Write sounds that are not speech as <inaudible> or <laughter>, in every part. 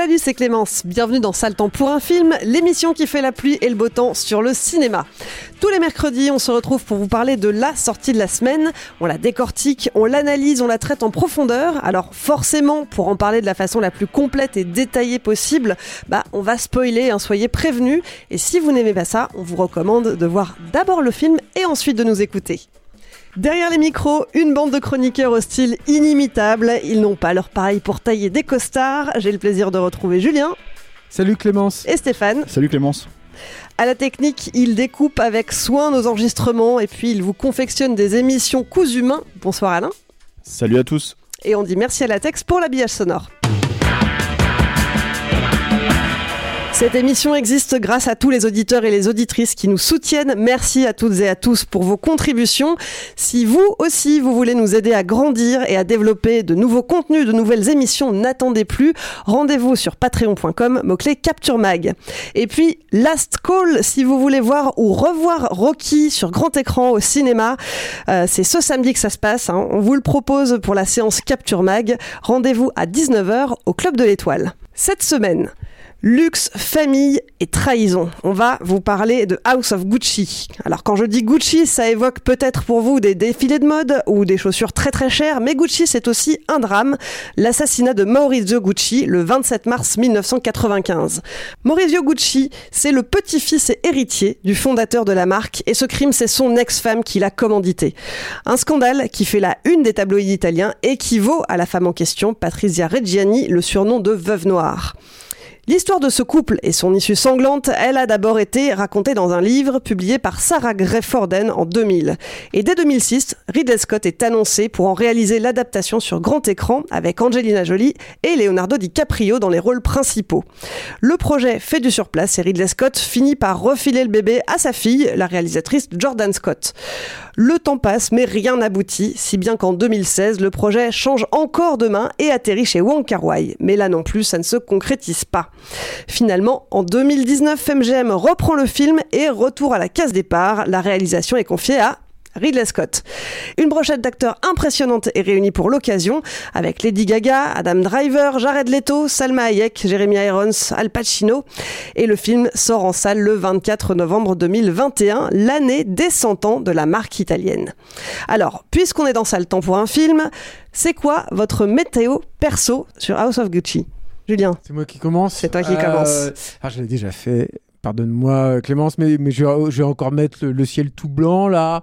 Salut, c'est Clémence. Bienvenue dans Sale temps pour un film, l'émission qui fait la pluie et le beau temps sur le cinéma. Tous les mercredis, on se retrouve pour vous parler de la sortie de la semaine. On la décortique, on l'analyse, on la traite en profondeur. Alors forcément, pour en parler de la façon la plus complète et détaillée possible, bah on va spoiler, hein, soyez prévenus. Et si vous n'aimez pas ça, on vous recommande de voir d'abord le film et ensuite de nous écouter. Derrière les micros, une bande de chroniqueurs au style inimitable. Ils n'ont pas leur pareil pour tailler des costards. J'ai le plaisir de retrouver Julien Salut Clémence. et Stéphane. Salut Clémence. À la technique, ils découpent avec soin nos enregistrements et puis ils vous confectionnent des émissions cousu main. Bonsoir Alain. Salut à tous. Et on dit merci à la Tex pour l'habillage sonore. Cette émission existe grâce à tous les auditeurs et les auditrices qui nous soutiennent. Merci à toutes et à tous pour vos contributions. Si vous aussi, vous voulez nous aider à grandir et à développer de nouveaux contenus, de nouvelles émissions, n'attendez plus. Rendez-vous sur patreon.com, mot-clé Capture Mag. Et puis, last call, si vous voulez voir ou revoir Rocky sur grand écran au cinéma, euh, c'est ce samedi que ça se passe. hein. On vous le propose pour la séance Capture Mag. Rendez-vous à 19h au Club de l'Étoile. Cette semaine, Luxe, famille et trahison. On va vous parler de House of Gucci. Alors quand je dis Gucci, ça évoque peut-être pour vous des défilés de mode ou des chaussures très très chères, mais Gucci c'est aussi un drame, l'assassinat de Maurizio Gucci le 27 mars 1995. Maurizio Gucci, c'est le petit-fils et héritier du fondateur de la marque et ce crime c'est son ex-femme qui l'a commandité. Un scandale qui fait la une des tabloïds italiens et qui vaut à la femme en question, Patrizia Reggiani, le surnom de veuve noire. L'histoire de ce couple et son issue sanglante, elle a d'abord été racontée dans un livre publié par Sarah Gray Forden en 2000. Et dès 2006, Ridley Scott est annoncé pour en réaliser l'adaptation sur grand écran avec Angelina Jolie et Leonardo DiCaprio dans les rôles principaux. Le projet fait du surplace et Ridley Scott finit par refiler le bébé à sa fille, la réalisatrice Jordan Scott. Le temps passe, mais rien n'aboutit, si bien qu'en 2016, le projet change encore de main et atterrit chez Wong Kar-wai. Mais là non plus, ça ne se concrétise pas. Finalement, en 2019, MGM reprend le film et retour à la case départ. La réalisation est confiée à Ridley Scott. Une brochette d'acteurs impressionnante est réunie pour l'occasion, avec Lady Gaga, Adam Driver, Jared Leto, Salma Hayek, Jeremy Irons, Al Pacino. Et le film sort en salle le 24 novembre 2021, l'année des 100 ans de la marque italienne. Alors, puisqu'on est dans ça le temps pour un film, c'est quoi votre météo perso sur House of Gucci? Julien C'est moi qui commence. C'est toi qui commence. Ah, je l'ai déjà fait. Pardonne-moi Clémence, mais, mais je, vais, je vais encore mettre le, le ciel tout blanc là.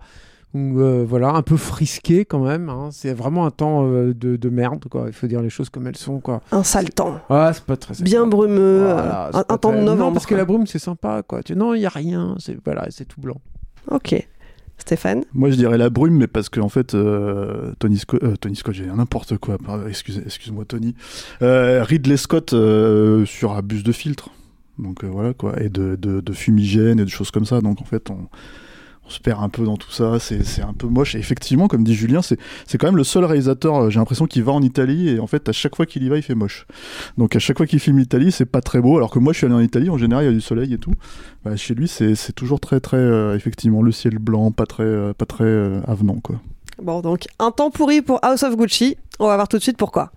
Ou, euh, voilà, un peu frisqué quand même. hein. C'est vraiment un temps euh, de, de merde, quoi. Il faut dire les choses comme elles sont, quoi. Un sale temps. Ah, c'est pas très Bien sympa. brumeux, Voilà, euh, un, temps de novembre. Non, parce que la brume, c'est sympa, quoi. Tu... Non, il y a rien. C'est voilà, c'est tout blanc. Ok. Stéphane Moi, je dirais la brume, mais parce que en fait, euh, Tony Scott, euh, Tony Scott, j'ai n'importe quoi. Excuse, excuse-moi, Tony. Euh, Ridley Scott euh, sur un bus de filtre. Donc voilà quoi, et de, de, de fumigène et de choses comme ça. Donc en fait, on, on se perd un peu dans tout ça. C'est un peu moche. Et effectivement, comme dit Julien, c'est quand même le seul réalisateur. euh, J'ai l'impression qu'il va en Italie et en fait, à chaque fois qu'il y va, il fait moche. Donc à chaque fois qu'il filme l'Italie, c'est pas très beau. Alors que moi, je suis allé en Italie. En général, il y a du soleil et tout. Bah, chez lui, c'est toujours très très euh, effectivement le ciel blanc, pas très euh, pas très avenant quoi. Bon, donc un temps pourri pour House of Gucci. On va voir tout de suite pourquoi.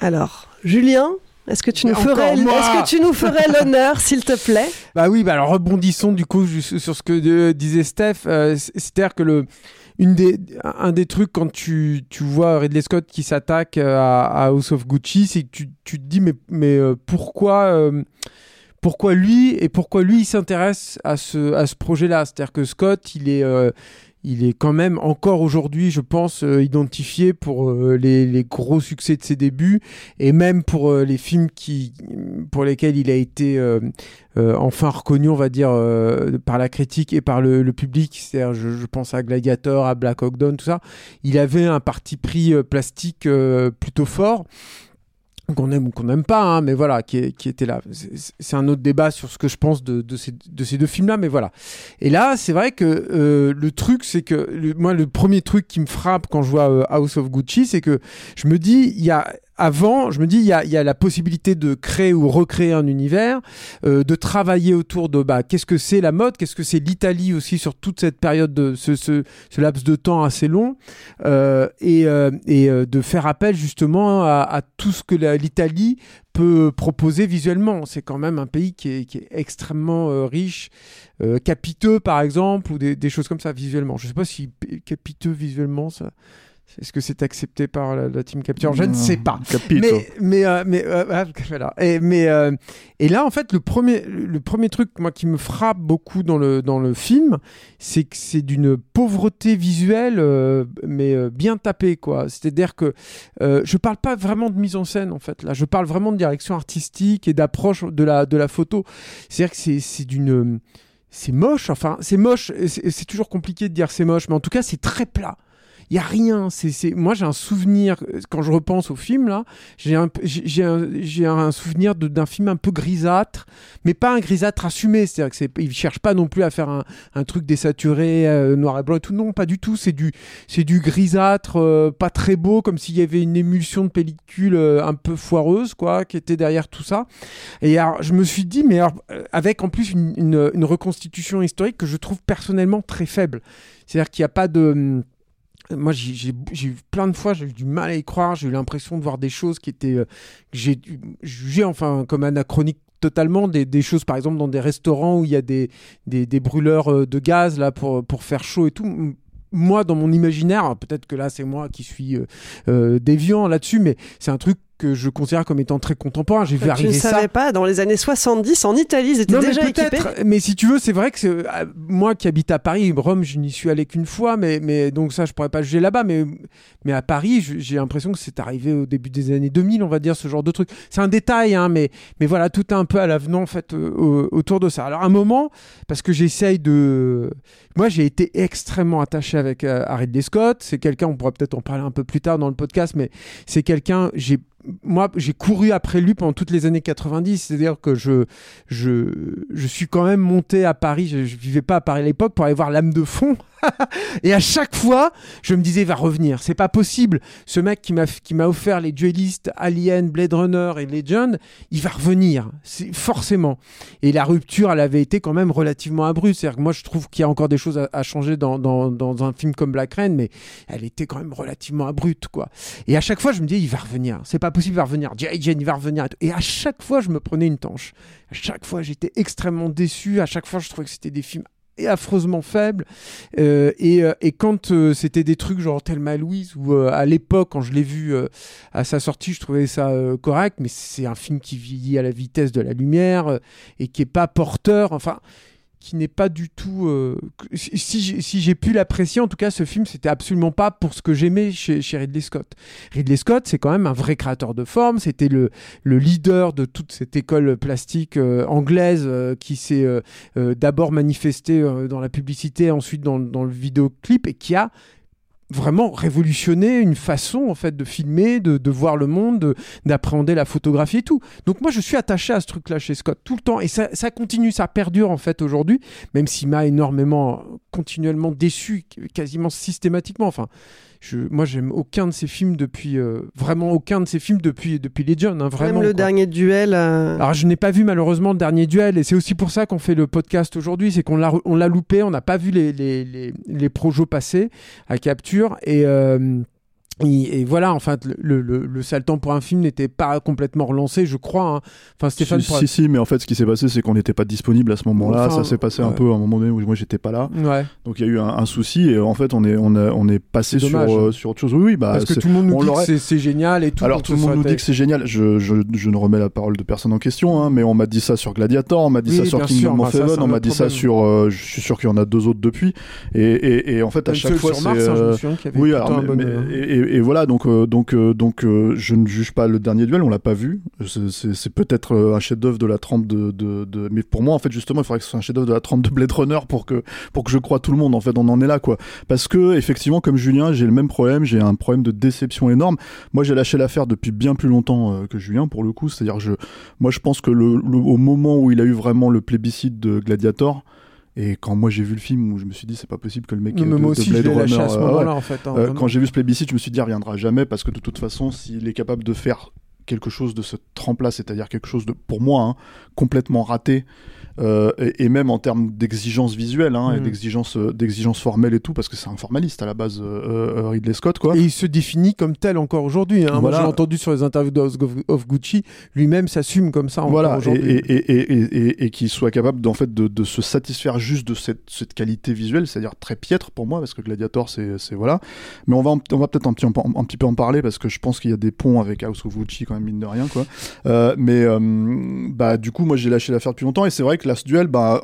Alors, Julien, est-ce que tu nous ferais, encore moi est-ce que tu nous ferais l'honneur, s'il te plaît? Bah oui, bah alors rebondissons du coup sur ce que euh, disait Steph. euh, C'est-à-dire que le, une des, un des trucs quand tu, tu vois Ridley Scott qui s'attaque euh, à, à House of Gucci, c'est que tu, tu te dis mais, mais euh, pourquoi, euh, pourquoi lui et pourquoi lui il s'intéresse à ce, à ce projet-là? C'est-à-dire que Scott, il est, il est quand même encore aujourd'hui, je pense, euh, identifié pour euh, les, gros succès de ses débuts et même pour euh, les films pour lesquels il a été enfin reconnu, on va dire, par la critique et par le, public. C'est-à-dire, je, pense à Gladiator, à Black Hawk tout ça. Il avait un parti pris plastique plutôt fort qu'on aime ou qu'on n'aime pas, hein, mais voilà, qui, était là. C'est- un autre débat sur ce que je pense de, de ces, de ces deux films-là, mais voilà. Et là, c'est vrai que euh, le truc, c'est que le- moi, le premier truc qui me frappe quand je vois euh, House of Gucci, c'est que je me dis, il y a avant, je me dis, il y a, y a la possibilité de créer ou recréer un univers, euh, de travailler autour de bah, qu'est-ce que c'est la mode, qu'est-ce que c'est l'Italie aussi sur toute cette période, de ce, ce, ce laps de temps assez long, euh, et, euh, et euh, de faire appel justement à, à tout ce que l'Italie peut proposer visuellement. C'est quand même un pays qui est, qui est extrêmement euh, riche, euh, capiteux par exemple, ou des, des choses comme ça visuellement. Je ne sais pas si capiteux visuellement, ça... Est-ce que c'est accepté par la, la team Capture? Je ne sais pas. Capito. Mais, mais, euh, mais euh, ah, voilà. Et, mais, euh, et là, en fait, le premier, le premier truc moi, qui me frappe beaucoup dans le, dans le film, c'est que c'est d'une pauvreté visuelle, mais bien tapée. quoi. C'est-à-dire que je parle pas vraiment de mise en scène, en fait. Là, je parle vraiment de direction artistique et d'approche de la, de la photo. C'est-à-dire que c'est- c'est d'une. C'est moche, enfin, c'est moche, c'est toujours compliqué de dire c'est moche, mais en tout cas, c'est très plat. Il y a rien. Moi, j'ai un souvenir, euh, quand je repense au film, là, j'ai un, souvenir d'un film un peu grisâtre, mais pas un grisâtre assumé. C'est-à-dire que c'est, il cherche pas non plus à faire un, truc désaturé, euh, noir et blanc et tout. Non, pas du tout. C'est du, grisâtre, euh, pas très beau, comme s'il y avait une émulsion de pellicule un peu foireuse, quoi, qui était derrière tout ça. Et alors, je me suis dit, mais alors, avec en plus une, reconstitution historique que je trouve personnellement très faible. C'est-à-dire qu'il n'y a pas de. Moi, j'ai eu plein de fois, j'ai eu du mal à y croire. J'ai eu l'impression de voir des choses qui étaient. euh, j'ai jugées, enfin, comme anachroniques totalement des, des choses par exemple dans des restaurants où il y a des, des, brûleurs euh, de gaz là pour, pour faire chaud et tout moi dans mon imaginaire alors peut-être que là c'est moi qui suis euh, euh, déviant là-dessus mais c'est un truc que je considère comme étant très contemporain j'ai vu ne arriver ça savais pas, dans les années 70, en Italie, ils étaient non, déjà mais équipés. Mais si tu veux, c'est vrai que euh, moi qui habite à Paris, Rome, je n'y suis allé qu'une fois, mais, mais donc ça, je pourrais pas juger là-bas. Mais, mais à Paris, je- j'ai l'impression que c'est arrivé au début des années 2000, on va dire, ce genre de truc. C'est un détail, hein, mais, mais voilà, tout est un peu à l'avenant, en fait, euh, au- autour de ça. Alors, un moment, parce que j'essaye de. Moi, j'ai été extrêmement attaché avec euh, à Ridley Scott. C'est quelqu'un, on pourra peut-être en parler un peu plus tard dans le podcast, mais c'est quelqu'un, j'ai moi, j'ai couru après lui pendant toutes les années 90. C'est-à-dire que je, je, je suis quand même monté à Paris. Je, je vivais pas à Paris à l'époque pour aller voir l'âme de fond. <laughs> et à chaque fois, je me disais, va revenir. C'est pas possible. Ce mec qui m'a, offert les duellistes Alien, Blade Runner et Legend, il va revenir. C'est forcément. Et la rupture, elle avait été quand même relativement abrupte. C'est-à-dire que moi, je trouve qu'il y a encore des choses à, changer dans, dans, dans un film comme Black Rain, mais elle était quand même relativement abrupte, quoi. Et à chaque fois, je me disais, il va revenir. C'est pas possible, il va revenir. J.I. Il va revenir. Et à chaque fois, je me prenais une tanche. À chaque fois, j'étais extrêmement déçu. À chaque fois, je trouvais que c'était des films et affreusement faibles. Euh, et, euh, et quand euh, c'était des trucs genre Thelma Louise, ou à l'époque, quand je l'ai vu à sa sortie, je trouvais ça correct, mais c'est un film qui vieillit à la vitesse de la lumière et qui est pas porteur. Enfin qui n'est pas du tout. euh, si si j'ai pu l'apprécier, en tout cas, ce film, c'était absolument pas pour ce que j'aimais chez, chez Ridley Scott. Ridley Scott, c'est quand même un vrai créateur de forme. C'était le, le leader de toute cette école plastique euh, anglaise euh, qui s'est d'abord manifestée dans la publicité, ensuite dans, dans le vidéoclip et qui a vraiment révolutionné une façon en fait de filmer, de, de voir le monde, de- d'appréhender la photographie et tout. Donc moi je suis attaché à ce truc-là chez Scott tout le temps et ça, ça continue, ça perdure en fait aujourd'hui, même s'il m'a énormément continuellement déçu, quasiment systématiquement. Enfin, je, moi j'aime aucun de ses films depuis euh, vraiment aucun de ses films depuis depuis Legion, hein, vraiment. Même le quoi. dernier duel. euh, Alors je n'ai pas vu malheureusement le dernier duel et c'est aussi pour ça qu'on fait le podcast aujourd'hui, c'est qu'on l'a loupé, on n'a pas vu les les les, les projos passer à capture et euh, et, et voilà, en fait, le, le, le sale temps pour un film n'était pas complètement relancé, je crois. hein. Enfin, Stéphane, si, si, si, mais en fait, ce qui s'est passé, c'est qu'on n'était pas disponible à ce moment-là. Enfin, ça s'est passé un peu à un moment donné où moi j'étais pas là. Ouais. Donc il y a eu un, un souci et en fait, on est, on a- on est passé sur, euh, sur autre chose. Oui, oui, bah, Parce que tout le monde nous dit que c'est- génial et tout. Alors tout le monde nous dit que c'est génial. Je, je, je ne remets la parole de personne en question, hein, mais on m'a dit ça sur Gladiator, on m'a dit Oui, ça sur Kingdom of bah, Heaven, on m'a dit ça sur. euh, je suis sûr qu'il y en a deux autres depuis. Et, et, et en fait, à chaque fois, c'est. Hein, euh, oui, alors, et, voilà, donc, euh, donc, euh, donc euh, je ne juge pas le dernier duel, on l'a pas vu. C'est- peut-être un chef-d'œuvre de la trempe de, de, Mais pour moi, en fait, justement, il faudrait que ce soit un chef-d'œuvre de la trempe de Blade Runner pour que, pour que je croie tout le monde. En fait, on en est là, quoi. Parce que, effectivement, comme Julien, j'ai le même problème, j'ai un problème de déception énorme. Moi, j'ai lâché l'affaire depuis bien plus longtemps que Julien, pour le coup. C'est-à-dire, je, moi, je pense que au moment où il a eu vraiment le plébiscite de Gladiator, et quand moi j'ai vu le film où je me suis dit c'est pas possible que le mec Non, de, mais de aussi, Blade je Runner, à ce euh, moment-là, en fait. hein, euh, quand j'ai vu ce plébiscite, je me suis dit, il reviendra jamais parce que de toute façon, s'il est capable de faire quelque chose de ce trempe-là, c'est-à-dire quelque chose de, pour moi, hein, complètement raté, euh, et, et même en termes d'exigence visuelle hein, et Mm. d'exigence, euh, d'exigence formelle et tout, parce que c'est un formaliste à la base, euh, Ridley Scott, quoi. Et il se définit comme tel encore aujourd'hui. hein. Moi, Voilà. j'ai entendu sur les interviews de House of- of Gucci, lui-même s'assume comme ça encore Voilà, aujourd'hui. et, et, et, et, et- et qu'il soit capable d'en fait de, de se satisfaire juste de cette, cette qualité visuelle, c'est-à-dire très piètre pour moi, parce que Gladiator, c'est c'est- voilà. Mais on va, en- on va peut-être un petit, un petit peu en parler, parce que je pense qu'il y a des ponts avec House of Gucci, quand même, mine de rien, quoi. Euh, mais euh, bah, du coup, moi, j'ai lâché l'affaire depuis longtemps, et c'est vrai que Last Duel, bah.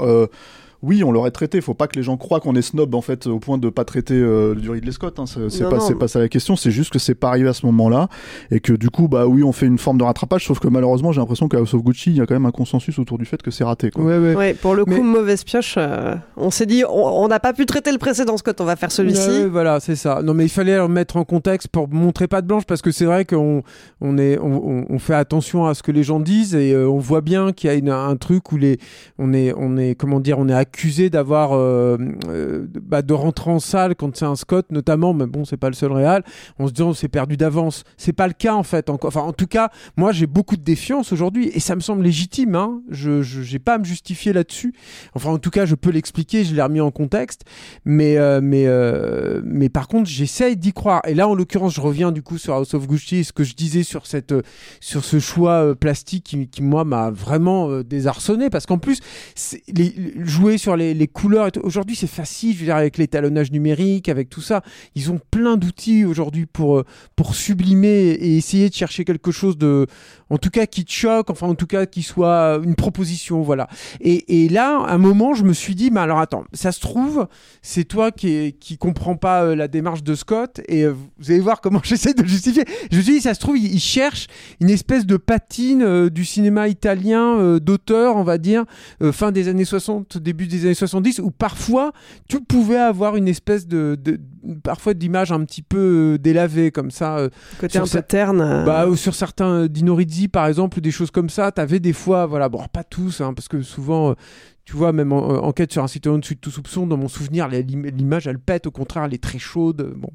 Oui, on l'aurait traité. Faut pas que les gens croient qu'on est snob en fait au point de pas traiter euh, du Ridley Scott. Hein. C'est pas, ça la question. C'est juste que c'est pas arrivé à ce moment-là et que du coup, bah oui, on fait une forme de rattrapage. Sauf que malheureusement, j'ai l'impression qu'à House of Gucci, il y a quand même un consensus autour du fait que c'est raté. Quoi. Ouais, ouais. Ouais, pour le coup, Mais- mauvaise pioche. euh, on s'est dit, on n'a pas pu traiter le précédent Scott, on va faire celui-ci. Ouais, voilà, c'est ça. Non, mais il fallait le mettre en contexte pour montrer pas de blanche parce que c'est vrai qu'on on est, on, on- on fait attention à ce que les gens disent et euh, on voit bien qu'il y a une- un truc où les, on est, on est, comment dire, on est accusé d'avoir, euh, euh, bah, de rentrer en salle quand c'est un Scott notamment, mais bon, c'est pas le seul réal. On se dit, on s'est perdu d'avance. C'est pas le cas en fait. Encore. Enfin, en tout cas, moi, j'ai beaucoup de défiance aujourd'hui et ça me semble légitime. Hein. Je, j'ai pas à me justifier là-dessus. Enfin, en tout cas, je peux l'expliquer. Je l'ai remis en contexte. Mais, euh, mais, mais par contre, j'essaye d'y croire. Et là, en l'occurrence, je reviens du coup sur House of Gucci et ce que je disais sur, cette, sur ce choix plastique qui, qui, moi, m'a vraiment désarçonné. Parce qu'en plus, les- jouer sur les, les couleurs, aujourd'hui, c'est facile. Je veux dire, avec l'étalonnage numérique, avec tout ça, ils ont plein d'outils aujourd'hui pour, euh, pour sublimer et essayer de chercher quelque chose de, en tout cas, qui te choque, enfin, en tout cas, qui soit une proposition, voilà. Et, et là, à un moment, je me suis dit, bah alors attends, ça se trouve, c'est toi qui, est- qui comprends pas euh, la démarche de Scott, et euh, vous allez voir comment <laughs> j'essaie de le justifier. Je me suis dit, ça se trouve, il, il cherche une espèce de patine euh, du cinéma italien euh, d'auteur, on va dire, euh, fin des années 60, début des années 70, où parfois, tu pouvais avoir une espèce de, de parfois d'image un petit peu euh, délavée, comme ça. euh, Côté sur un peu cette- terne. euh, bah, ou sur certains euh, Dino Rizzi, par exemple, des choses comme ça, t'avais des fois, voilà, bon, pas tous, hein, parce que souvent, euh, tu vois, même en, euh, enquête sur un citoyen au-dessus de tout soupçon, dans mon souvenir, l'image, elle pète, au contraire, elle est très chaude. Bon,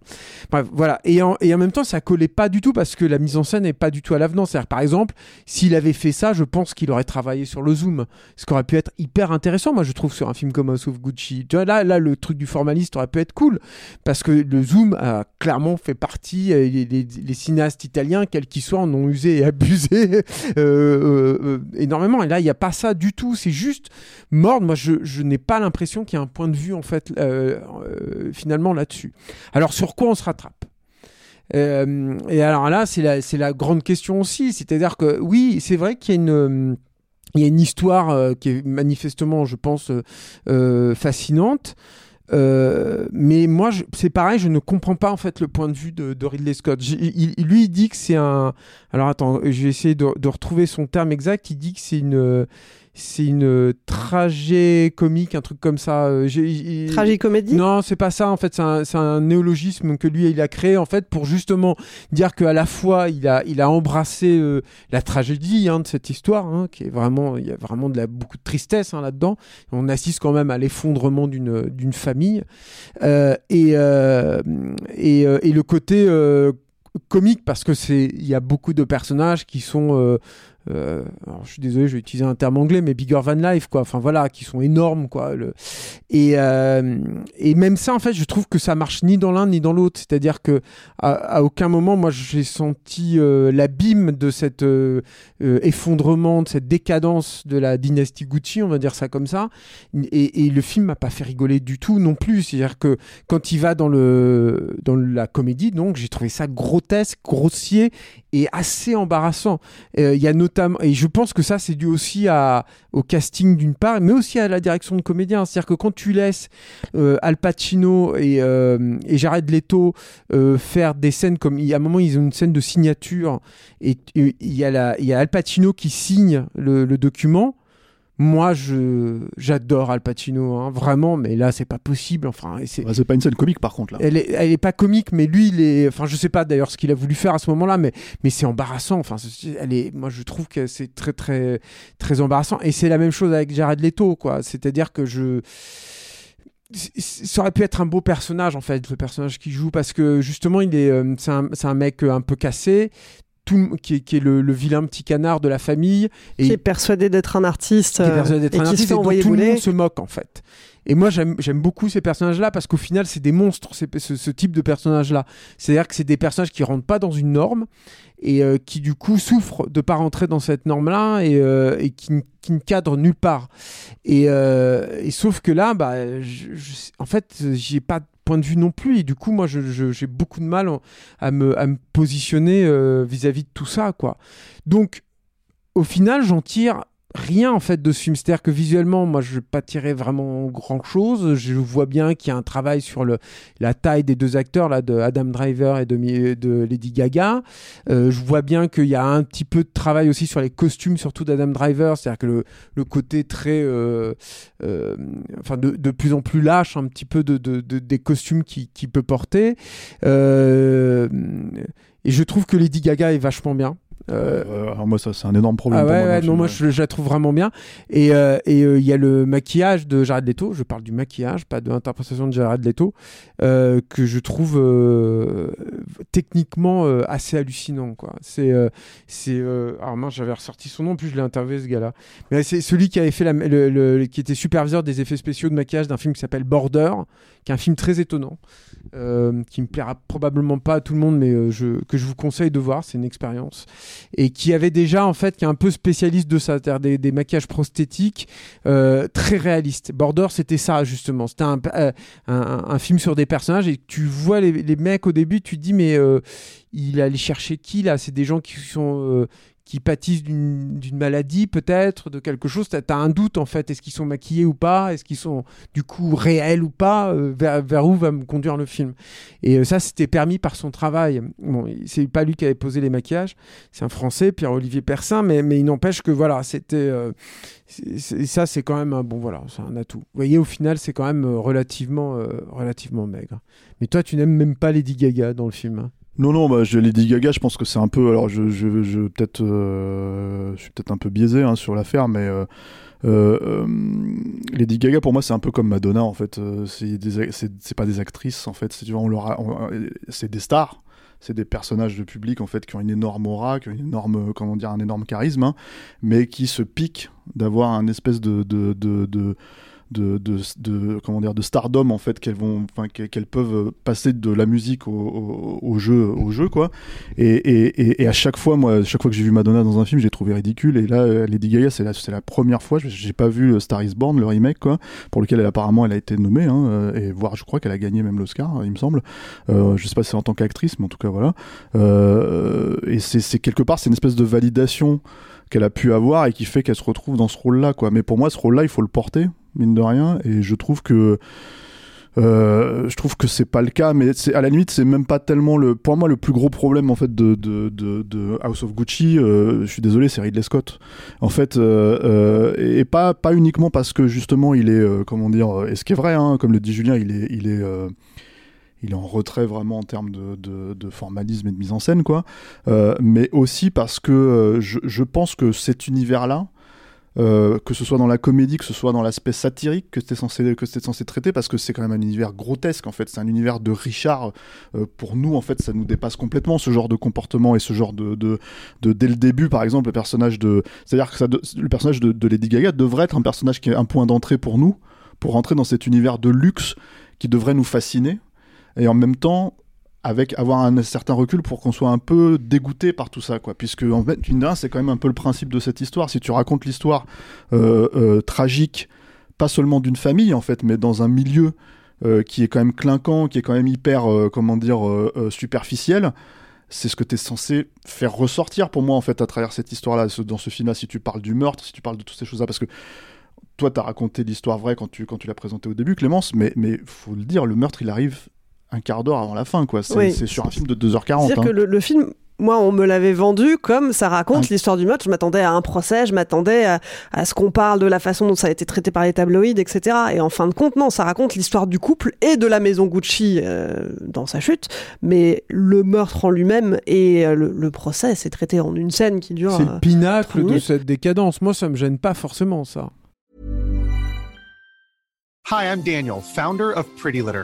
bref, voilà. Et en, même temps, ça collait pas du tout parce que la mise en scène n'est pas du tout à l'avenant. C'est-à-dire, par exemple, s'il avait fait ça, je pense qu'il aurait travaillé sur le zoom, ce qui aurait pu être hyper intéressant, moi, je trouve, sur un film comme House of Gucci. Là, là, le truc du formaliste aurait pu être cool parce que le zoom a clairement fait partie, euh, les, cinéastes italiens, quels qu'ils soient, en ont usé et <laughs> abusé euh, énormément. Et là, il n'y a pas ça du tout. C'est juste mordre. Moi, je, n'ai pas l'impression qu'il y a un point de vue, en fait, euh, euh, finalement, là-dessus. Alors, sur quoi on se rattrape? Euh, Et alors là, c'est la, grande question aussi. C'est-à-dire que, oui, c'est vrai qu'il y a une... histoire qui est manifestement, je pense, fascinante. Mais moi, c'est pareil, je ne comprends pas en fait le point de vue de, Ridley Scott. Il- lui, il dit que c'est un. Alors attends, je vais essayer de retrouver son terme exact. Il dit que c'est une, c'est une tragédie comique, un truc comme ça. Euh, j'ai- Tragicomédie? Non, c'est pas ça. En fait, c'est un, c'est un néologisme que lui il a créé en fait pour justement dire qu'à la fois il a il a embrassé euh, la tragédie hein, de cette histoire, hein, qui est vraiment il y a vraiment de la, beaucoup de tristesse hein, là-dedans. On assiste quand même à l'effondrement d'une d'une famille Euh, et euh, et, euh, et le côté euh, comique parce que c'est il y a beaucoup de personnages qui sont euh, euh, je suis désolé, je vais utiliser un terme anglais, mais bigger than life, quoi. Enfin voilà, qui sont énormes, quoi. Et, euh, et même ça, en fait, je trouve que ça marche ni dans l'un ni dans l'autre. C'est-à-dire que à, aucun moment, moi, j'ai senti euh, l'abîme de cet effondrement, de cette décadence de la dynastie Gucci, on va dire ça comme ça. Et, et le film m'a pas fait rigoler du tout non plus. C'est-à-dire que quand il va dans le dans la comédie, donc j'ai trouvé ça grotesque, grossier et assez embarrassant. Il y a notamment, et je pense que ça c'est dû aussi à, au casting d'une part, mais aussi à la direction de comédien. C'est-à-dire que quand tu laisses euh, Al Pacino et, euh, Jared Leto euh, faire des scènes comme, il y a un moment ils ont une scène de signature et il y a Al Pacino qui signe le document. Moi, je j'adore Al Pacino, hein, vraiment, mais là, c'est pas possible. Enfin, c'est Bah, pas une scène comique par contre là. elle est, elle est pas comique, mais lui, il est. Enfin, je sais pas d'ailleurs ce qu'il a voulu faire à ce moment-là, mais, mais c'est embarrassant. Enfin, elle est. Moi, je trouve que c'est très, très, très embarrassant. Et c'est la même chose avec Jared Leto, quoi. C'est-à-dire que je. Ça aurait pu être un beau personnage, en fait, le personnage qu'il joue, parce que justement, il est. euh, c'est un, un mec euh, un peu cassé. Tout, qui, est, qui est le, le vilain petit canard de la famille. Et Qui est persuadé d'être un artiste qui est persuadé d'être euh, et un artiste et dont tout le monde se moque en fait. Et moi j'aime beaucoup ces personnages-là parce qu'au final c'est des monstres, c'est- ce, ce type de personnages-là. C'est-à-dire que c'est des personnages qui rentrent pas dans une norme et euh, qui du coup souffrent de pas rentrer dans cette norme-là et, euh, et qui, ne cadrent nulle part. Et, euh, et sauf que là, bah, je- je- en fait, j'ai pas point de vue non plus et du coup moi j'ai beaucoup de mal en- à me, à me positionner euh, vis-à-vis de tout ça quoi. Donc au final, j'en tire rien en fait de ce film. C'est-à-dire que visuellement, moi, je pas tirer vraiment grand chose. Je vois bien qu'il y a un travail sur la taille des deux acteurs, là, de Adam Driver et de, Lady Gaga. Euh, je vois bien qu'il y a un petit peu de travail aussi sur les costumes, surtout d'Adam Driver. C'est-à-dire que le, côté très, euh, euh, enfin, de, plus en plus lâche, un petit peu de, de- de- des costumes qu'il peut porter. Et je trouve que Lady Gaga est vachement bien. Euh, Euh, alors moi ça c'est un énorme problème ah pour ouais, moi. dans ouais, non, moi je, je la trouve vraiment bien. Et euh, et, euh, il y a le maquillage de Jared Leto, je parle du maquillage, pas de l'interprétation de Jared Leto, euh, que je trouve euh, techniquement euh, assez hallucinant. quoi. C'est. euh, c'est euh, alors moi j'avais ressorti son nom, puis je l'ai interviewé ce gars-là. Mais c'est celui qui avait fait la, le, le- qui était superviseur des effets spéciaux de maquillage d'un film qui s'appelle Border, qui est un film très étonnant, euh, qui me plaira probablement pas à tout le monde, mais euh, je, que je vous conseille de voir, c'est une expérience et qui avait déjà en fait qui est un peu spécialiste de ça, c'est-à-dire des, maquillages prosthétiques euh, très réalistes. Border c'était ça justement, c'était un, euh, un, film sur des personnages et tu vois les, les mecs au début, tu te dis mais euh, il allait chercher qui là? C'est des gens qui sont qui pâtissent d'une maladie peut-être, de quelque chose. T'as as un doute en fait, est-ce qu'ils sont maquillés ou pas? Est-ce qu'ils sont du coup réels ou pas? Euh, vers, vers où va me conduire le film? Et euh, ça c'était permis par son travail. Bon, c'est pas lui qui avait posé les maquillages, c'est un Français, Pierre-Olivier Persin, mais, mais il n'empêche que voilà, c'était euh, ça c'est quand même un bon voilà, un atout. Vous voyez, au final c'est quand même relativement relativement maigre. Mais toi tu n'aimes même pas Lady Gaga dans le film. hein Non, non, bah, je, Lady Gaga, je pense que c'est un peu. Alors, je, je, je peut-être, euh, je suis peut-être un peu biaisé hein, sur l'affaire, mais euh, euh, euh, Lady Gaga, pour moi, c'est un peu comme Madonna, en fait. Euh, c'est pas des actrices, en fait. C'est on on- c'est des stars. C'est des personnages de public en fait qui ont une énorme aura, qui ont une énorme, comment dire, un énorme charisme, hein, mais qui se piquent d'avoir un espèce de, de, de, de de, comment dire de stardom en fait qu'elles vont enfin qu'elles peuvent passer de la musique au, jeu au jeu quoi. Et, et, et, à chaque fois moi chaque fois que j'ai vu Madonna dans un film j'ai trouvé ridicule. Et là euh, Lady Gaga c'est la c'est la première fois j'ai- pas vu euh, Star Is Born le remake quoi pour lequel elle, apparemment elle a été nommée hein, euh, et voire je crois qu'elle a gagné même l'Oscar il me semble. Euh, je sais pas si c'est en tant qu'actrice mais en tout cas voilà. Et c'est quelque part c'est une espèce de validation qu'elle a pu avoir et qui fait qu'elle se retrouve dans ce rôle-là, quoi. Mais pour moi, ce rôle-là, il faut le porter, mine de rien. Et je trouve que Euh, je trouve que c'est pas le cas, mais à la limite c'est même pas tellement le pour moi le plus gros problème en fait de House of Gucci. euh, je suis désolé, c'est Ridley Scott. En fait, euh, euh, et pas pas uniquement parce que justement il est comment dire, et ce qui est vrai, hein, comme le dit Julien, il est il est il est en retrait vraiment en termes de, formalisme et de mise en scène, quoi. Mais aussi parce que je, je pense que cet univers-là, euh, que ce soit dans la comédie, que ce soit dans l'aspect satirique que c'était censé que censé traiter, parce que c'est quand même un univers grotesque en fait, c'est un univers de Richard. Euh, pour nous en fait, ça nous dépasse complètement ce genre de comportement et ce genre de, de, dès le début par exemple le personnage de, c'est-à-dire que le personnage de, de Lady Gaga devrait être un personnage qui est un point d'entrée pour nous, pour rentrer dans cet univers de luxe qui devrait nous fasciner et en même temps avec avoir un certain recul pour qu'on soit un peu dégoûté par tout ça, quoi. Puisque, en fait, c'est quand même un peu le principe de cette histoire. Si tu racontes l'histoire euh, euh, tragique, pas seulement d'une famille, en fait, mais dans un milieu euh, qui est quand même clinquant, qui est quand même hyper, comment dire, superficiel, c'est ce que tu es censé faire ressortir pour moi, en fait, à travers cette histoire-là, dans ce film-là, si tu parles du meurtre, si tu parles de toutes ces choses-là, parce que toi, tu as raconté l'histoire vraie quand tu, quand tu l'as présenté au début, Clémence, mais, mais faut le dire, le meurtre, il arrive un quart d'heure avant la fin, quoi. C'est Oui. sur un film de 2h40. C'est-à-dire hein. que le, le film, moi, on me l'avait vendu comme ça raconte l'histoire du meurtre. Je m'attendais à un procès, je m'attendais à, à ce qu'on parle de la façon dont ça a été traité par les tabloïds, etc. Et en fin de compte, non, ça raconte l'histoire du couple et de la maison Gucci euh, dans sa chute. Mais le meurtre en lui-même et euh, le, le procès, c'est traité en une scène qui dure. C'est euh, le pinacle trente de cette décadence. Moi, ça me gêne pas forcément, ça. Hi, I'm Daniel, founder of Pretty Litter.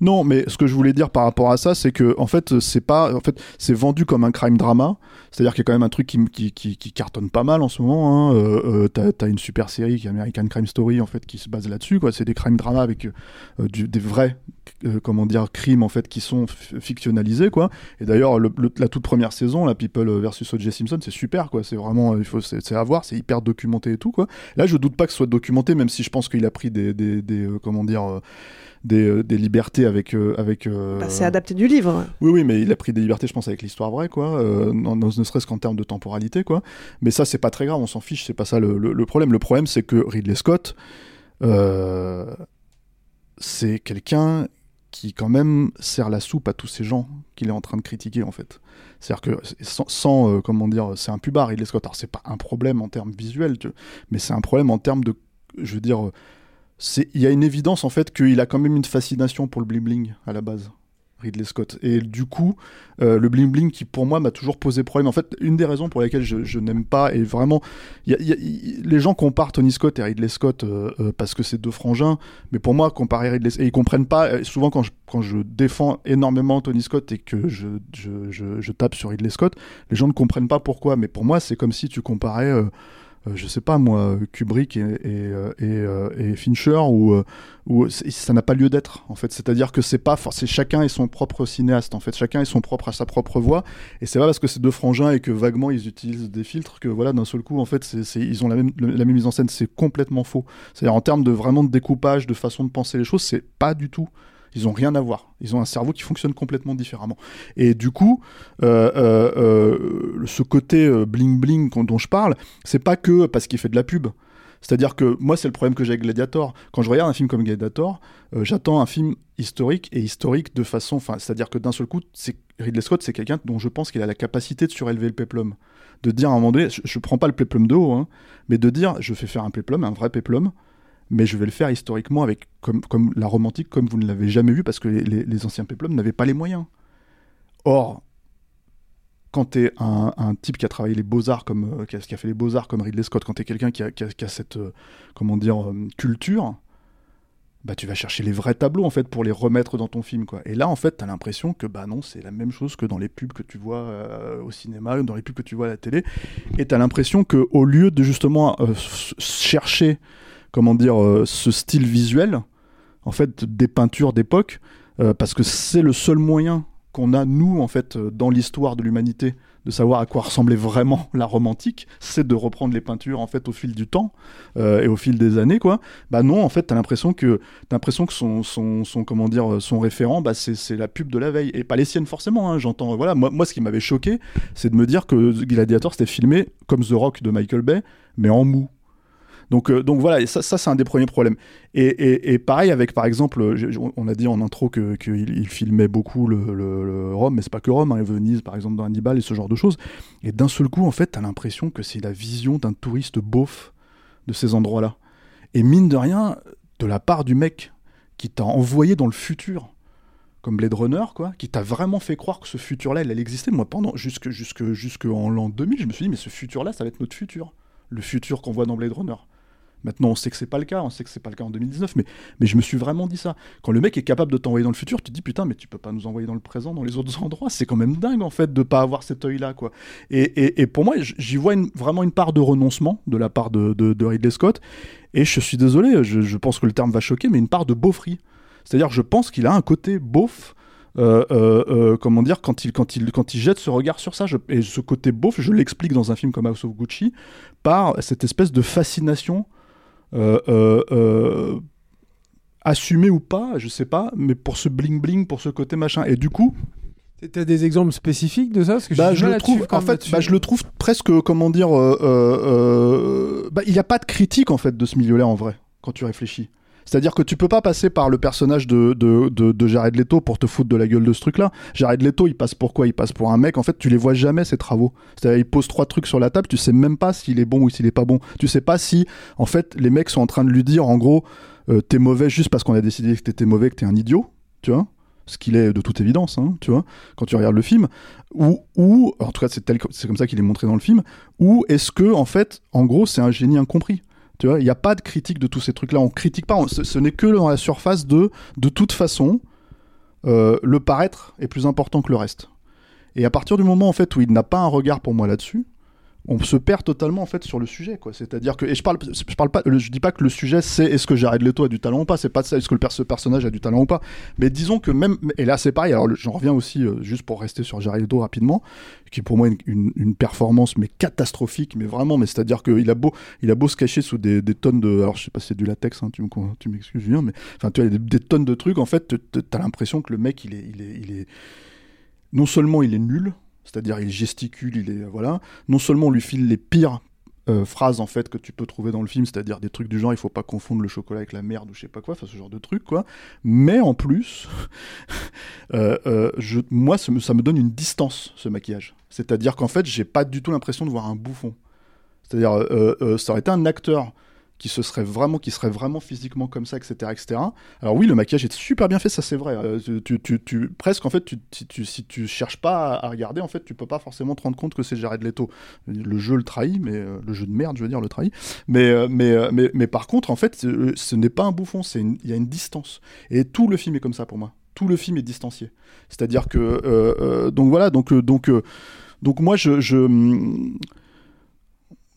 Non, mais ce que je voulais dire par rapport à ça, c'est que en fait, c'est pas, en fait, c'est vendu comme un crime drama. C'est-à-dire qu'il y a quand même un truc qui, qui, qui, qui cartonne pas mal en ce moment. Hein. Euh, euh, t'as, une super série qui est American Crime Story en fait qui se base là-dessus. Quoi, c'est des crime drama avec euh, du, des vrais, euh, comment dire, crimes en fait qui sont fictionnalisés quoi. Et d'ailleurs, le- le- la toute première saison, la People versus O.J. Simpson, c'est super quoi. C'est vraiment, il faut, c'est, à voir, c'est hyper documenté et tout quoi. Là, je doute pas que ce soit documenté, même si je pense qu'il a pris des, des, des comment dire. Euh, des, des libertés avec euh, avec euh, bah, c'est adapté du livre. oui, oui, mais il a pris des libertés, je pense, avec l'histoire vraie, quoi. non- ne serait-ce qu'en termes de temporalité, quoi. Mais ça, c'est pas très grave, on s'en fiche, c'est pas ça le, le- le problème. Le problème, c'est que Ridley Scott, c'est quelqu'un qui, quand même, sert la soupe à tous ces gens qu'il est en train de critiquer, en fait. C'est-à-dire que, sans, sans, euh, comment dire, c'est un pubard, Ridley Scott. Alors, c'est pas un problème en termes visuels, tu vois, mais c'est un problème en termes de, je veux dire, il y a une évidence en fait qu'il a quand même une fascination pour le bling bling à la base. Ridley Scott. Et du coup, euh, le bling bling qui pour moi m'a toujours posé problème. En fait, une des raisons pour lesquelles je, n'aime pas, et vraiment, les gens comparent Tony Scott et Ridley Scott euh, euh, parce que c'est deux frangins, mais pour moi, comparer Ridley et ils comprennent pas. Souvent, quand je, défends énormément Tony Scott et que je tape sur Ridley Scott, les gens ne comprennent pas pourquoi. Mais pour moi, c'est comme si tu comparais. Euh, je sais pas moi, Kubrick et, et, euh, et, euh, et Fincher, où c'est- ça n'a pas lieu d'être en fait. C'est-à-dire que c'est pas, c'est chacun est son propre cinéaste en fait. Chacun est son propre à sa propre voix. Et c'est pas parce que c'est deux frangins et que vaguement ils utilisent des filtres que voilà d'un seul coup en fait ils ont la même, la même mise en scène. C'est complètement faux. C'est-à-dire en termes de vraiment de découpage, de façon de penser les choses, c'est pas du tout. Ils ont rien à voir. Ils ont un cerveau qui fonctionne complètement différemment. Et du coup, euh, euh, euh, ce côté bling bling qu'on- dont je parle, c'est pas que parce qu'il fait de la pub. C'est-à-dire que moi, c'est le problème que j'ai avec Gladiator. Quand je regarde un film comme Gladiator, j'attends un film historique et historique de façon. C'est-à-dire que d'un seul coup, Ridley Scott, c'est quelqu'un dont je pense qu'il a la capacité de surélever le péplum. De dire à un moment donné, je, je prends pas le péplum de haut, hein, mais de dire, je fais faire un péplum, un vrai péplum, mais je vais le faire historiquement avec comme, comme la romantique, comme vous ne l'avez jamais vu, parce que les, anciens péplums n'avaient pas les moyens. Or, quand tu es un, un type qui a travaillé les beaux-arts, comme, euh, qui, a, fait les beaux-arts comme Ridley Scott, quand tu es quelqu'un qui a, qui qui a cette euh, comment dire, euh, culture, bah, tu vas chercher les vrais tableaux en fait pour les remettre dans ton film. Quoi. Et là, en fait, tu as l'impression que bah non, c'est la même chose que dans les pubs que tu vois au cinéma, dans les pubs que tu vois à la télé. Et tu as l'impression qu'au lieu de justement chercher comment dire, euh, ce style visuel, en fait des peintures d'époque euh, parce que c'est le seul moyen qu'on a nous en fait euh, dans l'histoire de l'humanité de savoir à quoi ressemblait vraiment <laughs> la romantique, c'est de reprendre les peintures en fait au fil du temps et au fil des années quoi. Bah non, en fait, t'as l'impression que t'as l'impression que son, son, son comment dire son référent, bah c'est, c'est la pub de la veille et pas les siennes forcément. Hein, j'entends voilà, moi, moi ce qui m'avait choqué, c'est de me dire que Gladiator c'était filmé comme The Rock de Michael Bay, mais en mou. Donc, euh, donc voilà, ça, c'est un des premiers problèmes. Et, pareil avec, par exemple, j'ai- on a dit en intro qu'il que il- il filmait beaucoup le, Rome, mais c'est pas que Rome, hein, Venise par exemple dans Hannibal et ce genre de choses. Et d'un seul coup, en fait, t'as l'impression que c'est la vision d'un touriste beauf de ces endroits-là. Et mine de rien, de la part du mec qui t'a envoyé dans le futur, comme Blade Runner, quoi, qui t'a vraiment fait croire que ce futur-là, il allait exister. Moi, pendant jusque en l'an 2000, je me suis dit, mais ce futur-là, ça va être notre futur. Le futur qu'on voit dans Blade Runner. Maintenant, on sait que c'est pas le cas, on sait que c'est pas le cas en 2019, mais, mais je me suis vraiment dit ça. Quand le mec est capable de t'envoyer dans le futur, tu te dis putain, mais tu peux pas nous envoyer dans le présent, dans les autres <laughs> endroits. C'est quand même dingue en fait de pas avoir cet œil-là, quoi. Et, et, et pour moi, j'y vois vraiment une part de renoncement de la part de, Ridley Scott. Et je suis désolé, je, pense que le terme va choquer, mais une part de beaufrie. C'est-à-dire, je pense qu'il a un côté beauf. euh, euh, euh, comment dire quand il quand il quand il jette ce regard sur ça et ce côté beauf je l'explique dans un film comme House of Gucci par cette espèce de fascination assumé ou pas, je sais pas, mais pour ce bling bling, pour ce côté machin. Et du coup, T'as des exemples spécifiques de ça? Parce que j'ai bah, je le trouve, en fait, bah, je le trouve presque, comment dire, euh, euh, euh, bah, il n'y a pas de critique en fait de ce milieu-là en vrai, quand tu réfléchis. C'est-à-dire que tu peux pas passer par le personnage de, de, de, de Jared Leto pour te foutre de la gueule de ce truc-là. Jared Leto, il passe pour quoi? Il passe pour un mec, en fait, tu les vois jamais, ses travaux. C'est-à-dire, il pose trois trucs sur la table, tu sais même pas s'il est bon ou s'il est pas bon. Tu sais pas si, en fait, les mecs sont en train de lui dire, en gros, euh, t'es mauvais juste parce qu'on a décidé que t'étais mauvais, que t'es un idiot, tu vois? Ce qu'il est de toute évidence, hein, tu vois, quand tu regardes le film, ou, ou en tout cas c'est comme ça qu'il est montré dans le film, ou est-ce que en fait, en gros, c'est un génie incompris? Tu vois, il n'y a pas de critique de tous ces trucs-là. On critique pas. ce n'est que dans la surface de, de toute façon, euh, le paraître est plus important que le reste. Et à partir du moment en fait où il n'a pas un regard pour moi là-dessus, on se perd totalement en fait sur le sujet quoi. C'est-à-dire que et je parle je parle pas je dis pas que le sujet c'est est-ce que Jared Leto a du talent ou pas, c'est pas ça est-ce que le ce personnage a du talent ou pas. Mais disons que même et là c'est pareil. Alors j'en reviens aussi euh, juste pour rester sur Jared Leto rapidement, qui est pour moi une, une- performance mais catastrophique, mais vraiment mais c'est-à-dire qu'il a beau il a beau se cacher sous des, tonnes de alors je sais pas c'est du latex hein, tu me tu m'excuses Julien mais enfin tu as des, tonnes de trucs en fait t'as l'impression que le mec il est il est il est non seulement il est nul, c'est-à-dire il gesticule, il est voilà, non seulement on lui file les pires euh, phrases en fait que tu peux trouver dans le film, c'est-à-dire des trucs du genre il faut pas confondre le chocolat avec la merde ou je sais pas quoi, enfin ce genre de trucs quoi. Mais en plus, <laughs> euh, euh, moi ça me, ça me donne une distance ce maquillage, c'est-à-dire qu'en fait j'ai pas du tout l'impression de voir un bouffon. C'est-à-dire ça aurait été un acteur qui se serait vraiment qui serait vraiment physiquement comme ça etc etc alors oui le maquillage est super bien fait ça c'est vrai. Euh, tu, tu, presque en fait tu, tu si tu cherches pas à, regarder en fait tu peux pas forcément te rendre compte que c'est Jared Leto. Le jeu le trahit mais euh, le jeu de merde je veux dire le trahit. Mais euh, mais, euh, mais mais par contre en fait ce n'est pas un bouffon c'est il y a une distance. Et tout le film est comme ça pour moi. Tout le film est distancié. C'est à dire que donc voilà donc donc donc moi je, je hum,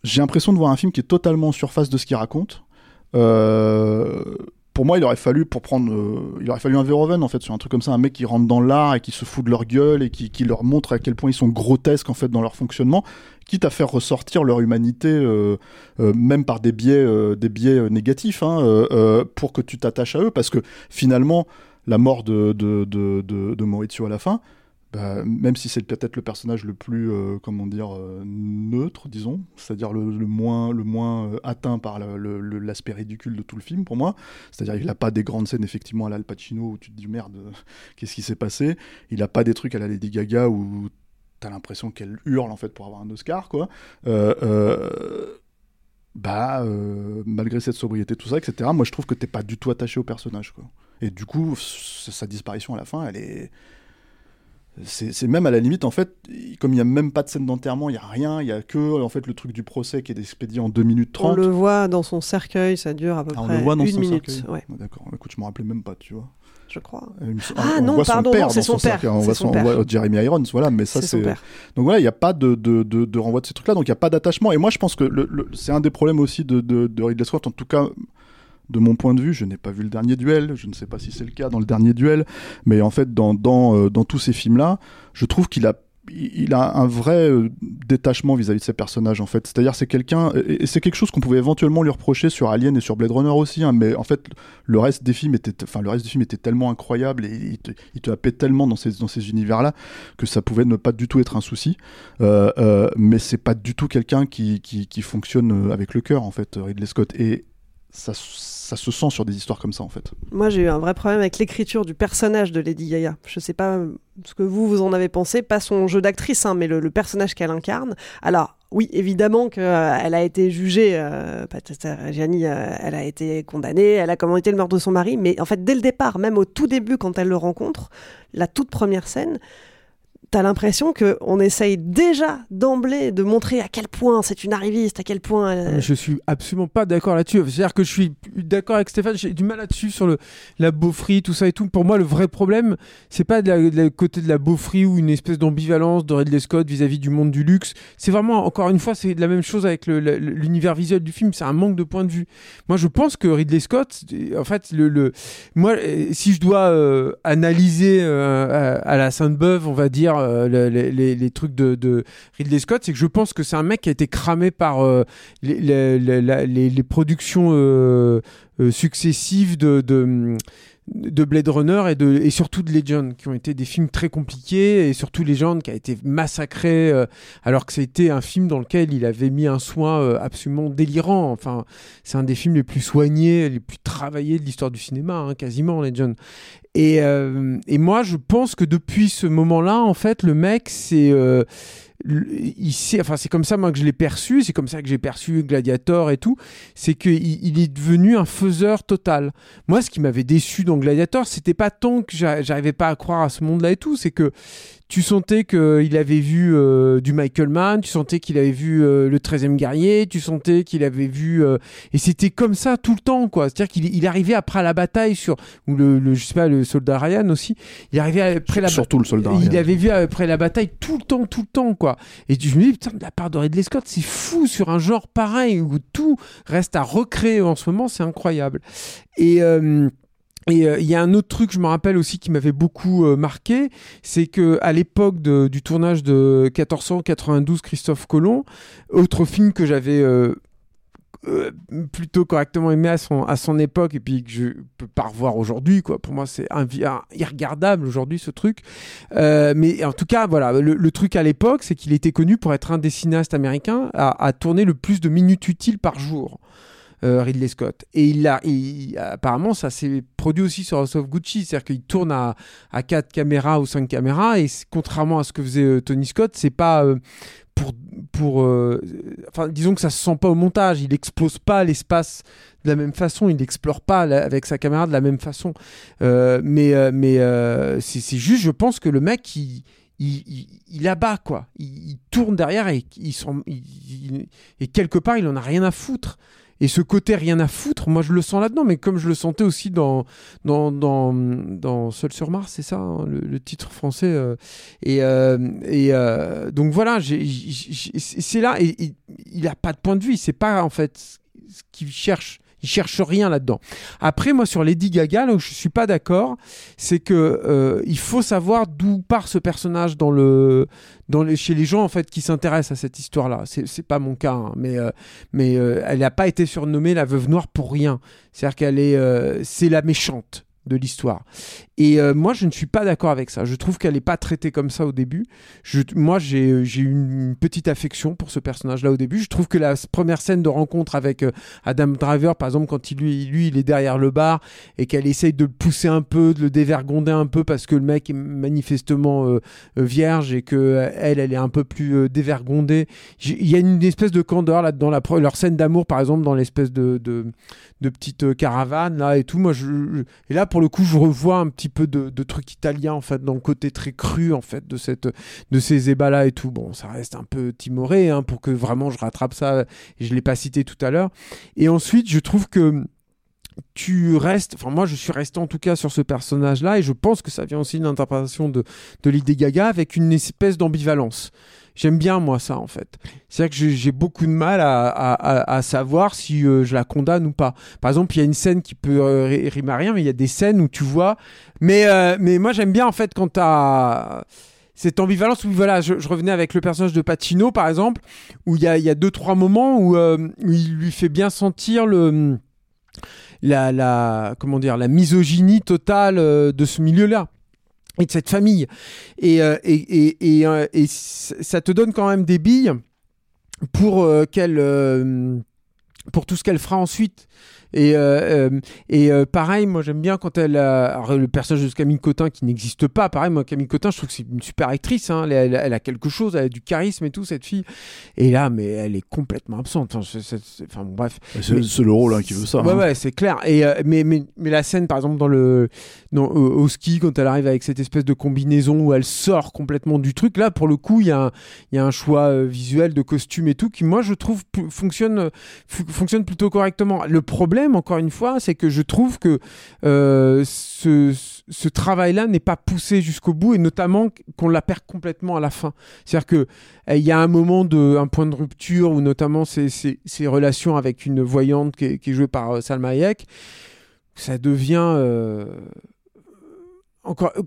j'ai l'impression de voir un film qui est totalement en surface de ce qu'il raconte. Euh, pour moi, il aurait fallu, pour prendre, euh, il aurait fallu un Verhoeven en fait sur un truc comme ça, un mec qui rentre dans l'art et qui se fout de leur gueule et qui, leur montre à quel point ils sont grotesques en fait dans leur fonctionnement, quitte à faire ressortir leur humanité, euh, même par des biais, des biais négatifs, hein, pour que tu t'attaches à eux, parce que finalement, la mort de, de, de Maurizio à la fin, bah, même si c'est peut-être le personnage le plus, euh, comment dire, euh, neutre, disons, c'est-à-dire le, moins, le moins euh, atteint par l'aspect ridicule de tout le film pour moi. C'est-à-dire il n'a pas des grandes scènes effectivement à l'Al Pacino où tu te dis merde, <laughs> qu'est-ce qui s'est passé? Il n'a pas des trucs à la Lady Gaga où t'as l'impression qu'elle hurle en fait pour avoir un Oscar quoi. Bah malgré cette sobriété tout ça etc. Moi je trouve que t'es pas du tout attaché au personnage quoi. Et du coup sa disparition à la fin elle est c'est même à la limite, en fait, comme il n'y a même pas de scène d'enterrement, il n'y a rien, il n'y a que en fait, le truc du procès qui est expédié en 2 minutes 30. On le voit dans son cercueil, ça dure à peu Ah, on près le voit dans une son minute. ouais, D'accord, écoute, je me rappelais même pas, tu vois. je crois. Euh, Ah on non, voit son pardon, père c'est dans son père, cercueil, On voit, son son- on père. voit Jeremy Irons, voilà, mais ça C'est son père. Donc voilà, il n'y a pas de, de, de, de renvoi de ces trucs-là, donc il n'y a pas d'attachement. Et moi je pense que le, le- c'est un des problèmes aussi de, de, de Ridley Scott, en tout cas de mon point de vue. Je n'ai pas vu le dernier duel, je ne sais pas si c'est le cas dans le dernier duel, mais en fait, dans, dans, euh, dans tous ces films-là, je trouve qu'il a il a un vrai euh, détachement vis-à-vis de ses personnages en fait. C'est-à-dire c'est quelqu'un et c'est quelque chose qu'on pouvait éventuellement lui reprocher sur Alien et sur Blade Runner aussi. hein, mais en fait le reste des films était, enfin le reste du film était tellement incroyable et il te, happait tellement dans ces dans ces univers-là que ça pouvait ne pas du tout être un souci. Euh, euh, mais c'est pas du tout quelqu'un qui, qui fonctionne avec le cœur en fait Ridley Scott et ça ça se sent sur des histoires comme ça en fait. Moi, j'ai eu un vrai problème avec l'écriture du personnage de Lady Gaga. Je sais pas euh, ce que vous, vous en avez pensé, pas son jeu d'actrice, hein, mais le, personnage qu'elle incarne. Alors, oui, évidemment qu'elle a été jugée, euh, Reggiani, euh, elle a été condamnée, elle a commandité le meurtre de son mari, mais en fait, dès le départ, même au tout début, quand elle le rencontre, la toute première scène, t'as l'impression qu'on essaye déjà d'emblée de montrer à quel point c'est une arriviste, à quel point. elle- Mais Je suis absolument pas d'accord là-dessus. C'est-à-dire que je suis d'accord avec Stéphane, j'ai du mal là-dessus sur le, la beaufrie, tout ça et tout. Pour moi, le vrai problème, c'est pas de côté de la beaufrie ou une espèce d'ambivalence de Ridley Scott vis-à-vis du monde du luxe. C'est vraiment, encore une fois, c'est la même chose avec l'univers visuel du film. C'est un manque de point de vue. Moi, je pense que Ridley Scott, en fait, le, moi, euh, si je dois euh, analyser euh, à, à la Sainte-Beuve, on va dire, euh, le- les, trucs de, Ridley Scott, c'est que je pense que c'est un mec qui a été cramé par euh, les, productions euh, successives de, de Blade Runner et, de, et surtout de Legend, qui ont été des films très compliqués, et surtout Legend qui a été massacré, euh, alors que c'était un film dans lequel il avait mis un soin euh, absolument délirant. Enfin, c'est un des films les plus soignés, les plus travaillés de l'histoire du cinéma, hein, quasiment, Legend. Et, euh, et moi, je pense que depuis ce moment-là, en fait, le mec, c'est. Euh, il sait- enfin, c'est comme ça moi que je l'ai perçu, c'est comme ça que j'ai perçu Gladiator et tout, c'est qu'il il est devenu un faiseur total. Moi, ce qui m'avait déçu dans Gladiator, c'était pas tant que j'a- j'arrivais pas à croire à ce monde-là et tout, c'est que tu sentais qu'il avait vu euh, du Michael Mann, tu sentais qu'il avait vu euh, le 13e guerrier, tu sentais qu'il avait vu... euh, et c'était comme ça tout le temps, quoi. C'est-à-dire qu'il il arrivait après la bataille sur... Ou le, le- je sais pas, le soldat Ryan aussi. Il arrivait après la Surtout le soldat Il Ryan. avait vu après la bataille tout le temps, tout le temps, quoi. Et je me dis, putain, de la part de Ridley Scott, c'est fou sur un genre pareil où tout reste à recréer en ce moment, c'est incroyable. Et... euh, euh, il y a un autre truc, je me rappelle aussi, qui m'avait beaucoup euh, marqué, c'est que à l'époque du tournage de 1492 Christophe Colomb, autre film que j'avais euh, plutôt correctement aimé à son, à son époque et puis que je peux pas revoir aujourd'hui, quoi. Pour moi, c'est un- irregardable aujourd'hui ce truc. Euh, mais en tout cas, voilà, le, truc à l'époque, c'est qu'il était connu pour être un des cinéastes américains à, tourner le plus de minutes utiles par jour euh, Ridley Scott. Et il a, apparemment, ça s'est produit aussi sur House of Gucci, c'est-à-dire qu'il tourne à, à 4 caméras ou 5 caméras, et contrairement à ce que faisait Tony Scott, c'est pas pour, pour euh, enfin, disons que ça se sent pas au montage, il explose pas l'espace de la même façon, il n'explore pas avec sa caméra de la même façon. Euh, mais euh, mais c'est juste, je pense que le mec, il, il, il, abat quoi. Il, il tourne derrière et il- et quelque part, il en a rien à foutre. Et ce côté rien à foutre, moi je le sens là-dedans, mais comme je le sentais aussi dans, dans, dans, Seul sur Mars, c'est ça, hein, le, titre français. et et donc voilà, c'est là, il a pas de point de vue, sait pas en fait ce qu'il cherche. Il cherche rien là-dedans. Après, moi, sur Lady Gaga, là où je suis pas d'accord, c'est que euh, il faut savoir d'où part ce personnage dans le, dans les, chez les gens en fait qui s'intéressent à cette histoire-là. C'est, pas mon cas, hein, mais euh, mais euh, elle n'a pas été surnommée la veuve noire pour rien. C'est-à-dire qu'elle est, c'est la méchante de l'histoire. Et euh, moi, je ne suis pas d'accord avec ça. Je trouve qu'elle n'est pas traitée comme ça au début. Moi, j'ai eu une petite affection pour ce personnage-là au début. Je trouve que la première scène de rencontre avec euh, Adam Driver, par exemple, quand il, lui, lui, il est derrière le bar et qu'elle essaye de le pousser un peu, de le dévergonder un peu parce que le mec est manifestement euh, vierge et que elle, est un peu plus dévergondée. Il y a une espèce de candeur. La, pre- leur scène d'amour, par exemple, dans l'espèce de, petite caravane là et tout. Moi, et là, pour le coup, je revois un petit peu de, de trucs italiens en fait, dans le côté très cru en fait de cette, de ces ébats là et tout. Bon, ça reste un peu timoré hein, pour que vraiment je rattrape ça. Je l'ai pas cité tout à l'heure. Et ensuite, je trouve que tu restes, enfin moi je suis resté en tout cas sur ce personnage-là et je pense que ça vient aussi d'une interprétation de, de l'idée Gaga avec une espèce d'ambivalence. J'aime bien moi ça en fait. C'est-à-dire que j'ai- beaucoup de mal à, à- savoir si euh, je la condamne ou pas. Par exemple, il y a une scène qui peut euh, ri- rimer à rien, mais il y a des scènes où tu vois. Mais, euh, mais moi j'aime bien en fait quand t'as cette ambivalence voilà, je, revenais avec le personnage de Pacino par exemple, où il y a, y a deux trois moments où, euh, où il lui fait bien sentir le la, la comment dire la misogynie totale de ce milieu-là et de cette famille. Et, euh, et, et, et, euh, ça te donne quand même des billes pour euh, qu'elle euh, pour tout ce qu'elle fera ensuite. Et, euh, et pareil, moi j'aime bien quand elle a alors, le personnage de Camille Cotin qui n'existe pas. Pareil, moi Camille Cotin, je trouve que c'est une super actrice. hein. Elle, elle- elle a quelque chose, elle a du charisme et tout cette fille. Et là, mais elle est complètement absente. Enfin, bon, bref. C'est le rôle hein, qui veut ça. Ouais, hein. ouais, c'est clair. Et, mais, mais, mais la scène, par exemple, dans le, dans, au, ski, quand elle arrive avec cette espèce de combinaison où elle sort complètement du truc, là, pour le coup, il y, a un- y a un choix euh, visuel de costume et tout qui, moi, je trouve, fonctionne, euh, fonctionne plutôt correctement. Le problème, encore une fois, c'est que je trouve que euh, ce, ce travail-là n'est pas poussé jusqu'au bout et notamment qu'on la perd complètement à la fin. C'est-à-dire que euh, il y a un moment de, un point de rupture où notamment ces, ces, ces relations avec une voyante qui est, qui est jouée par euh, Salma Hayek, ça devient euh, encore. euh,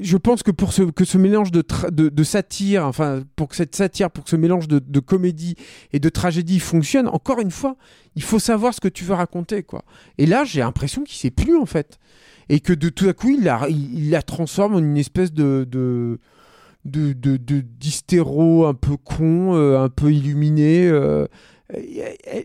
je pense que pour ce, que ce mélange de, de, satire, enfin, pour que cette satire, pour que ce mélange de, comédie et de tragédie fonctionne, encore une fois, il faut savoir ce que tu veux raconter, quoi. Et là, j'ai l'impression qu'il sait plus, en fait. Et que de tout à coup, il la, transforme en une espèce de. de de, d'hystéro un peu con, euh, un peu illuminé. euh,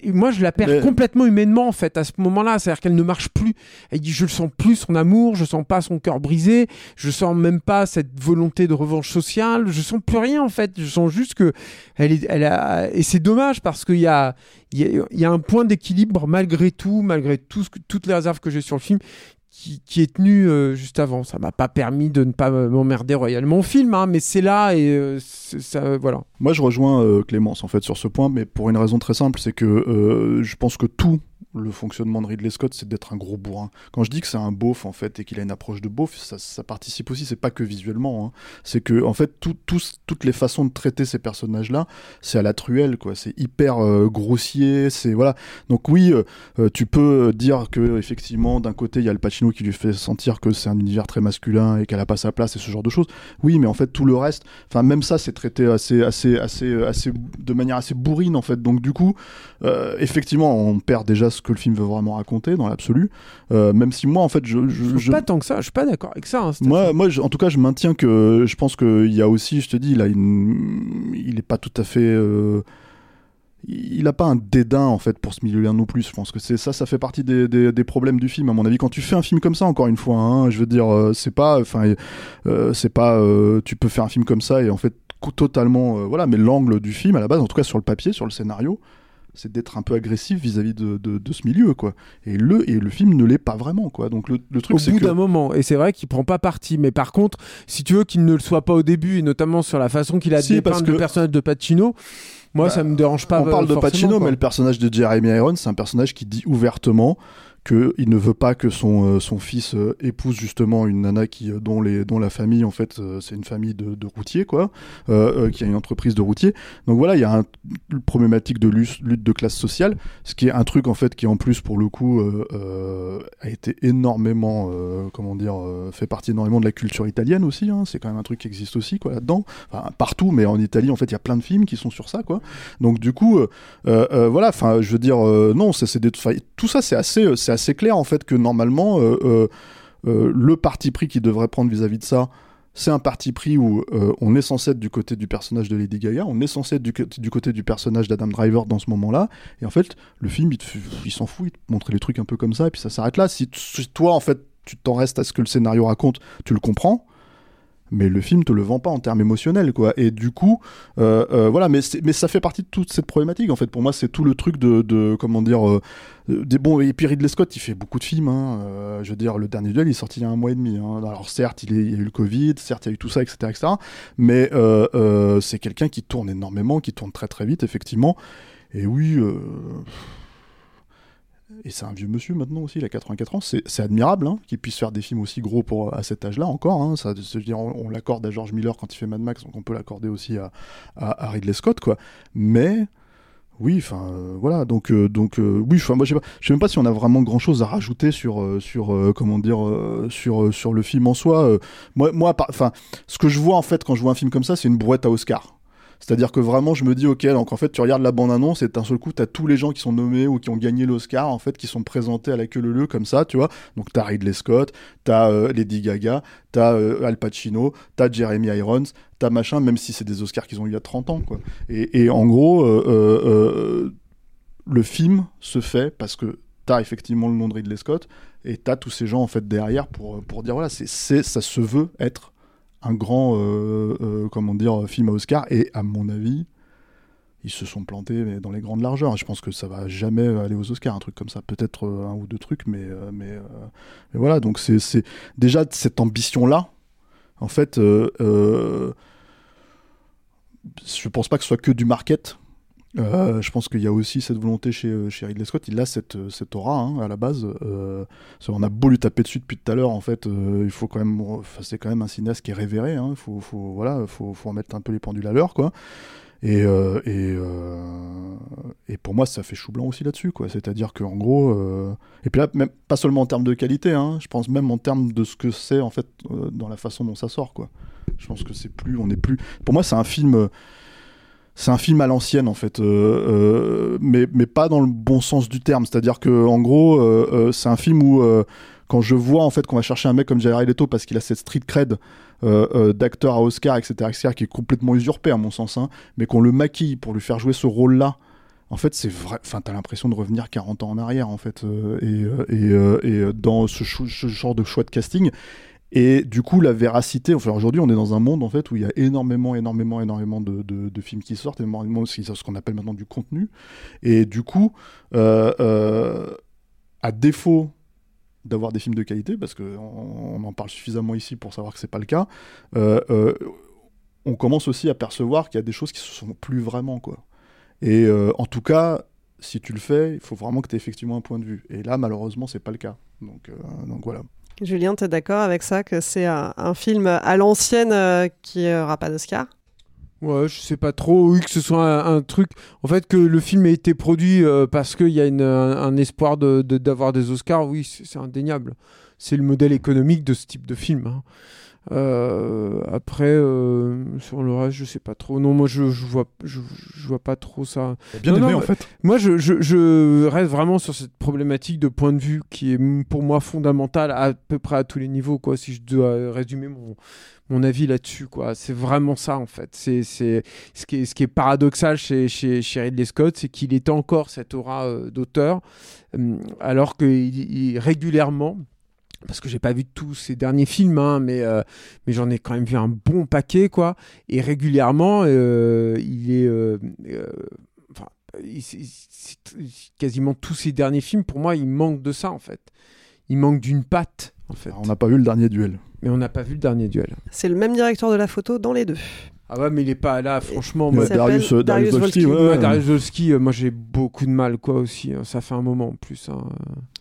moi, je la perds Mais- complètement humainement, en fait, à ce moment-là. C'est-à-dire qu'elle ne marche plus. Elle dit Je ne sens plus son amour, je sens pas son cœur brisé, je sens même pas cette volonté de revanche sociale, je sens plus rien, en fait. Je sens juste que. Elle est, elle a... Et c'est dommage parce qu'il y a, il y, a, il y a un point d'équilibre, malgré tout, malgré tout ce que- toutes les réserves que j'ai sur le film. Qui, qui est tenu euh, juste avant. Ça m'a pas permis de ne pas m'emmerder royalement au film, hein, mais c'est là et euh, ça, voilà. Moi, je rejoins euh, Clémence en fait sur ce point, mais pour une raison très simple, c'est que euh, je pense que tout le fonctionnement de Ridley Scott, c'est d'être un gros bourrin. Quand je dis que c'est un beauf en fait et qu'il a une approche de beauf, ça, participe aussi. C'est pas que visuellement, hein. c'est que en fait toutes les façons de traiter ces personnages-là, c'est à la truelle quoi. C'est hyper euh, grossier. C'est voilà. Donc oui, tu peux dire que effectivement d'un côté il y a le Pacino qui lui fait sentir que c'est un univers très masculin et qu'elle a pas sa place et ce genre de choses. Oui, mais en fait tout le reste, enfin même ça c'est traité assez assez assez assez de manière assez bourrine en fait. Donc du coup, euh, effectivement, on perd déjà ce que le film veut vraiment raconter dans l'absolu. Euh, même si moi en fait je, je, Je pas tant que ça, je suis pas d'accord avec ça. hein, moi, moi je- en tout cas, je maintiens que je pense qu'il y a aussi, je te dis, une, il est pas tout à fait, euh, il a pas un dédain en fait pour ce milieu-là non plus. Je pense que c'est ça, ça fait partie des, des, des problèmes du film à mon avis. Quand tu fais un film comme ça, encore une fois, hein, je veux dire, euh, c'est pas, enfin, euh, c'est pas, euh, tu peux faire un film comme ça et en fait totalement, euh, voilà. Mais l'angle du film à la base, en tout cas sur le papier, sur le scénario. C'est d'être un peu agressif vis-à-vis de, de, de ce milieu, quoi. Et le, et le film ne l'est pas vraiment, quoi. Donc le, le truc, au bout que. d'un moment. Et c'est vrai qu'il prend pas parti. Mais par contre, si tu veux qu'il ne le soit pas au début, et notamment sur la façon qu'il a Si, dépeint parce le que- personnage de Pacino, moi, Bah, ça me dérange pas. On parle de forcément, Pacino, quoi. mais le personnage de Jeremy Irons, c'est un personnage qui dit ouvertement qu'il ne veut pas que son, euh, son fils euh, épouse justement une nana qui, euh, dont, les, dont la famille, en fait, c'est une famille de, de routiers, quoi, qui a une entreprise de routiers. Donc voilà, il y a un, une problématique de lutte, de classe sociale, ce qui est un truc, en fait, qui en plus, pour le coup, a été énormément, comment dire, fait partie énormément de la culture italienne aussi, hein. c'est quand même un truc qui existe aussi, quoi, là-dedans. Enfin, partout, mais en Italie, en fait, il y a plein de films qui sont sur ça, quoi. Donc du coup, voilà, enfin, je veux dire, non, c'est tout ça, c'est assez, assez clair en fait que normalement, euh, euh, euh, le parti pris qu'il devrait prendre vis-à-vis de ça, c'est un parti pris où on est censé être du côté du personnage de Lady Gaga, on est censé être du, côté du personnage d'Adam Driver dans ce moment-là, et en fait, le film, il, s'en fout, il te montre les trucs un peu comme ça, et puis ça s'arrête là. Si, si toi, en fait, tu t'en restes à ce que le scénario raconte, tu le comprends, mais le film te le vend pas en termes émotionnels quoi. Et du coup euh, euh, voilà mais ça fait partie de toute cette problématique en fait. Pour moi c'est tout le truc de, comment dire euh, des bons et puis Ridley Scott il fait beaucoup de films hein, je veux dire le dernier duel il est sorti il y a un mois et demi hein. alors certes il, il y a eu le Covid certes il y a eu tout ça etc etc mais c'est quelqu'un qui tourne énormément qui tourne très très vite effectivement. Et oui et c'est un vieux monsieur maintenant aussi, il a 84 ans, c'est admirable hein, qu'il puisse faire des films aussi gros pour, à cet âge-là encore. hein. ça, dire, on, l'accorde à George Miller quand il fait Mad Max, donc on peut l'accorder aussi à, à, à Ridley Scott. Mais oui, enfin euh, voilà, donc euh, donc euh, oui, je sais sais même pas si on a vraiment grand chose à rajouter sur sur comment dire sur sur le film en soi. moi moi ce que je vois en fait quand je vois un film comme ça, c'est une brouette à Oscar. C'est-à-dire que vraiment, je me dis, ok, donc en fait, tu regardes la bande-annonce et d'un seul coup, t'as tous les gens qui sont nommés ou qui ont gagné l'Oscar, en fait, qui sont présentés à la queue leu comme ça, tu vois. Donc t'as Ridley Scott, t'as euh, Lady Gaga, t'as euh, Al Pacino, t'as Jeremy Irons, t'as machin, même si c'est des Oscars qu'ils ont eu il y a 30 ans. Et, en gros, euh, euh, le film se fait parce que t'as effectivement le nom de Ridley Scott et t'as tous ces gens, en fait, derrière pour, pour dire, voilà, c'est, ça se veut être un grand euh, euh, comment dire film à Oscar et à mon avis ils se sont plantés dans les grandes largeurs. Je pense que ça va jamais aller aux Oscars un truc comme ça. Peut-être euh, un ou deux trucs mais mais, voilà. Donc c'est déjà cette ambition là en fait je pense pas que ce soit que du market euh, je pense qu'il y a aussi cette volonté chez, euh, chez Ridley Scott, il a cette, euh, cette aura hein, à la base. Qu'on a beau lui taper dessus depuis tout à l'heure, en fait, il faut quand même, c'est quand même un cinéaste qui est révéré. Il faut, faut, voilà, faut, faut remettre un peu les pendules à l'heure, quoi. Et, et, et pour moi, ça fait chou blanc aussi là-dessus, quoi. C'est-à-dire qu'en gros, et puis là, même pas seulement en termes de qualité, hein, je pense même en termes de ce que c'est en fait dans la façon dont ça sort, quoi. Je pense que c'est plus, on est plus. Pour moi, c'est un film. C'est un film à l'ancienne en fait, euh, euh, mais, mais pas dans le bon sens du terme. C'est-à-dire que en gros, euh, euh, c'est un film où euh, quand je vois en fait qu'on va chercher un mec comme Jared Leto parce qu'il a cette street cred euh, d'acteur à Oscar, etc., etc., qui est complètement usurpé à mon sens, hein, mais qu'on le maquille pour lui faire jouer ce rôle-là. En fait, c'est vrai. Enfin, t'as l'impression de revenir 40 ans en arrière, en fait, et, et, et dans ce genre de choix de casting. Et du coup, la véracité, enfin aujourd'hui, on est dans un monde en fait où il y a énormément, énormément, énormément de, films qui sortent, énormément ce qu'on appelle maintenant du contenu. Et du coup, euh, euh, à défaut d'avoir des films de qualité, parce qu'on on en parle suffisamment ici pour savoir que c'est pas le cas, euh, on commence aussi à percevoir qu'il y a des choses qui se sont plus vraiment quoi. Et en tout cas, si tu le fais, il faut vraiment que tu aies effectivement un point de vue. Et là, malheureusement, c'est pas le cas. Donc voilà. Julien, tu es d'accord avec ça que c'est un, film à l'ancienne euh, qui aura pas d'Oscar? Ouais, je sais pas trop. Oui, que ce soit un, truc. En fait, que le film ait été produit euh, parce qu'il y a un, espoir de- de- d'avoir des Oscars, oui, c'est c'est indéniable. C'est le modèle économique de ce type de film. hein. Euh, après, euh, sur le reste, je sais pas trop. Non, moi, je, je vois, je, je vois pas trop ça. Bien Non, aimé, non, en fait. Moi, je, reste vraiment sur cette problématique de point de vue qui est pour moi fondamentale à peu près à tous les niveaux. Quoi, si je dois résumer mon, mon avis là-dessus, quoi, c'est vraiment ça en fait. C'est, c'est ce qui est, ce qui est paradoxal chez, chez, chez Ridley Scott, c'est qu'il est encore cette aura euh, d'auteur, alors que il- il- régulièrement parce que j'ai pas vu tous ses derniers films, hein, mais, euh, mais j'en ai quand même vu un bon paquet, quoi. Et régulièrement, euh, il est. euh, euh, enfin, il- c'est- c'est- quasiment tous ses derniers films, pour moi, il manque de ça, en fait. Il manque d'une patte, en fait. On n'a pas vu le dernier duel. Mais on n'a pas vu le dernier duel. C'est le même directeur de la photo dans les deux. Ah ouais, mais il est pas là, franchement. Moi- Darius- euh, Darius Darius Volsky, Volsky. ouais, Ouais, ouais. Darius Volsky, euh, moi j'ai beaucoup de mal, quoi, aussi. hein. Ça fait un moment en plus. hein.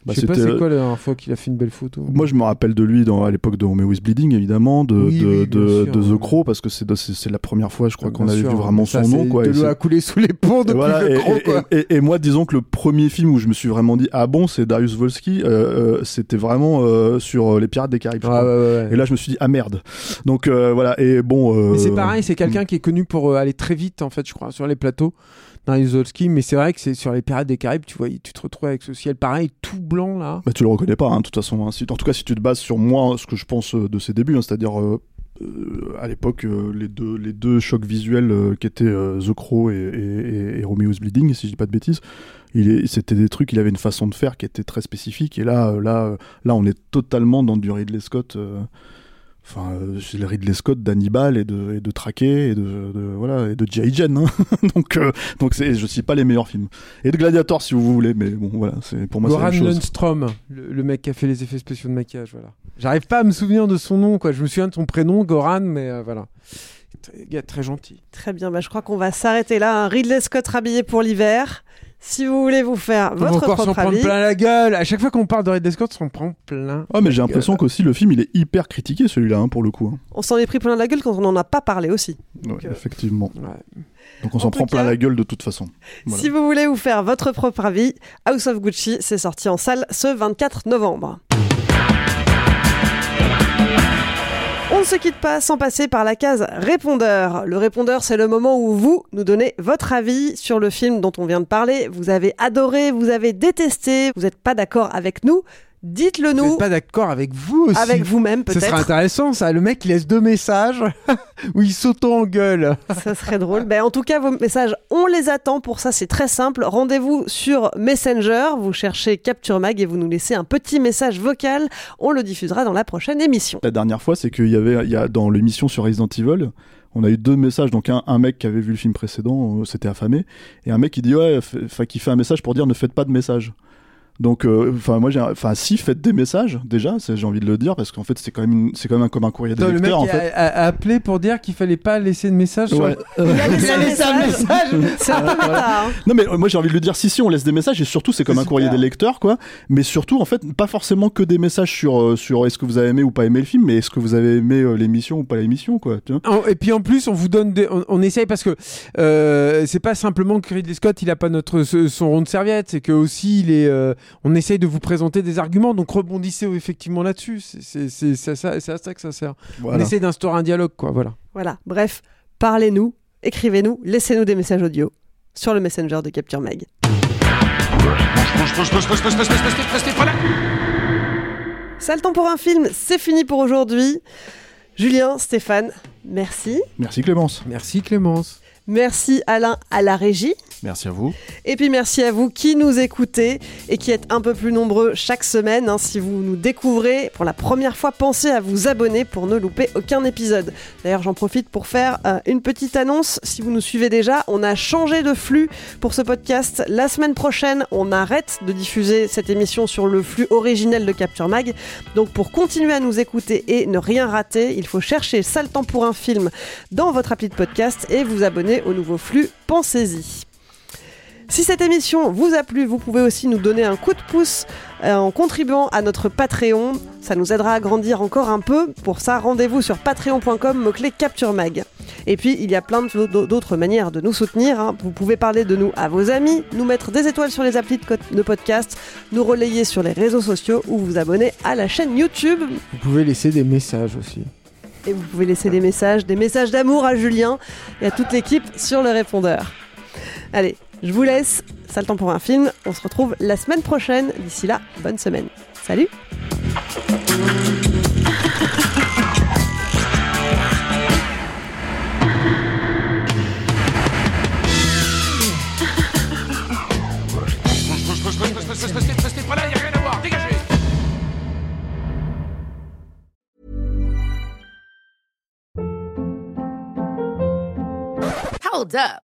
Bah, je sais pas c'est quoi la dernière fois qu'il a fait une belle photo. Moi, je me rappelle de lui dans, à l'époque de Romeo is Bleeding, évidemment, de, Oui, de, oui, bien de, sûr, de ouais. The Crow, parce que c'est de- c'est c'est la première fois, je crois, qu'on avait sûr, vu vraiment ça, son nom. Quoi, de et l'eau a coulé sous les ponts depuis Voilà, le et, Croc, et- quoi. et- et moi, disons que le premier film où je me suis vraiment dit ah bon, c'est Darius Volsky, euh, euh, c'était vraiment euh, sur euh, les Pirates des Caraïbes. ouais. Et là, je me suis dit ah merde. Donc euh, voilà. Et bon. euh, Mais c'est pareil, c'est quelqu'un qui est connu pour euh, aller très vite, en fait, je crois, sur les plateaux. Darius Volsky, mais c'est vrai que c'est sur les Pirates des Caraïbes, tu vois, tu te retrouves avec ce ciel pareil, tout blanc là. Bah, tu le reconnais pas, hein, de toute façon. hein. Si- en tout cas, si tu te bases sur moi, ce que je pense euh, de ses débuts, hein, c'est-à-dire euh, euh, à l'époque, euh, les, deux, les deux chocs visuels euh, qui étaient The Crow et, et, et- et Romeo's Bleeding, si je dis pas de bêtises, c'était des trucs, il avait une façon de faire qui était très spécifique. Et là, là, là on est totalement dans du Ridley Scott. Enfin, euh, c'est le Ridley Scott d'Hannibal et de, et de Traqué et de, de- voilà et de G.I. Jane. hein. <laughs> donc, euh, donc c'est, je sais pas les meilleurs films. Et de Gladiator si vous voulez, mais bon, voilà, c'est pour moi c'est la Goran même chose. Lundstrom, le, le mec qui a fait les effets spéciaux de maquillage, voilà. J'arrive pas à me souvenir de son nom, quoi. Je me souviens de son prénom, Goran, mais euh, voilà. Très- Gars très gentil. Très bien, bah, je crois qu'on va s'arrêter là. Un Ridley Scott rhabillé pour l'hiver. Si vous voulez vous faire On va votre encore s'en propre prendre avis, plein la gueule. À chaque fois qu'on parle de Ridley Scott, on s'en prend plein. Ah, mais j'ai l'impression qu'aussi le film il est hyper critiqué celui-là hein, pour le coup. hein. on s'en est pris plein la gueule quand on n'en a pas parlé aussi. Ouais, euh, effectivement. Ouais. Donc on En s'en tout prend plein cas, la gueule de toute façon. Voilà. Si vous voulez vous faire votre propre avis, House of Gucci, c'est sorti en salle ce 24 novembre. Ne se quitte pas sans passer par la case répondeur. Le répondeur, c'est le moment où vous nous donnez votre avis sur le film dont on vient de parler. Vous avez adoré, vous avez détesté, vous n'êtes pas d'accord avec nous. Dites-le Vous nous n'êtes pas d'accord avec vous aussi. avec vous-même Ce serait peut-être. intéressant ça. Le mec il laisse deux messages <laughs> où il s'auto-engueule. Ça serait drôle. Ben, en tout cas, vos messages, on les attend. Pour ça, c'est très simple. Rendez-vous sur Messenger. Vous cherchez Capture Mag et vous nous laissez un petit message vocal. On le diffusera dans la prochaine émission. La dernière fois, c'est qu'il y avait, il y a, dans l'émission sur Resident Evil, on a eu deux messages. Donc un, un mec qui avait vu le film précédent, euh, s'était affamé, et un mec qui dit ouais, qui fait un message pour dire ne faites pas de message. Donc, euh, enfin moi, j'ai, enfin si faites des messages déjà, j'ai envie de le dire parce qu'en fait c'est quand même, c'est quand même un- comme un courrier des Attends, le mec lecteurs en a, fait. a- a appelé pour dire qu'il fallait pas laisser de message. sur- Ouais. Il a <laughs> laissé un laissé un message. <laughs> C'est un peu méta, hein. Non mais euh, moi j'ai envie de le dire si si on laisse des messages et surtout c'est comme un courrier super. des lecteurs quoi mais surtout en fait pas forcément que des messages sur euh, sur est-ce que vous avez aimé ou pas aimé le film mais est-ce que vous avez aimé euh, l'émission ou pas l'émission quoi tu vois Et puis en plus, on vous donne des, on, on essaye parce que euh, c'est pas simplement que Ridley Scott il a pas notre son rond de serviette, c'est que aussi il est, euh, on essaye de vous présenter des arguments, donc rebondissez effectivement là-dessus. C'est c'est c'est c'est à ça, c'est à ça que ça sert. On essaye d'instaurer un dialogue quoi, voilà. Voilà. Bref, parlez-nous, écrivez-nous, laissez-nous des messages audio sur le Messenger de Capture Mag. Le temps pour un film, c'est fini pour aujourd'hui. Julien, Stéphane, merci. Merci Clémence Merci Clémence. Merci Alain à la régie. Merci à vous Et puis merci à vous qui nous écoutez et qui êtes un peu plus nombreux chaque semaine. hein. Si vous nous découvrez pour la première fois, pensez à vous abonner pour ne louper aucun épisode. D'ailleurs, j'en profite pour faire euh, une petite annonce. Si vous nous suivez déjà, on a changé de flux pour ce podcast. La semaine prochaine, on arrête de diffuser cette émission sur le flux originel de Capture Mag. Donc pour continuer à nous écouter et ne rien rater, il faut chercher Sale temps pour un film dans votre appli de podcast et vous abonner au nouveau flux. Pensez-y. Si cette émission vous a plu, vous pouvez aussi nous donner un coup de pouce euh, en contribuant à notre Patreon. Ça nous aidera à grandir encore un peu. Pour ça, rendez-vous sur patreon.com, mot-clé Capture Mag. Et puis, il y a plein d'autres manières de nous soutenir. hein. Vous pouvez parler de nous à vos amis, nous mettre des étoiles sur les applis de podcast, nous relayer sur les réseaux sociaux ou vous abonner à la chaîne YouTube. Vous pouvez laisser des messages aussi. Et vous pouvez laisser des messages, des messages d'amour à Julien et à toute l'équipe sur le répondeur. Allez, je vous laisse. Ça le temps pour un film. On se retrouve la semaine prochaine. D'ici là, bonne semaine. Salut Hold up.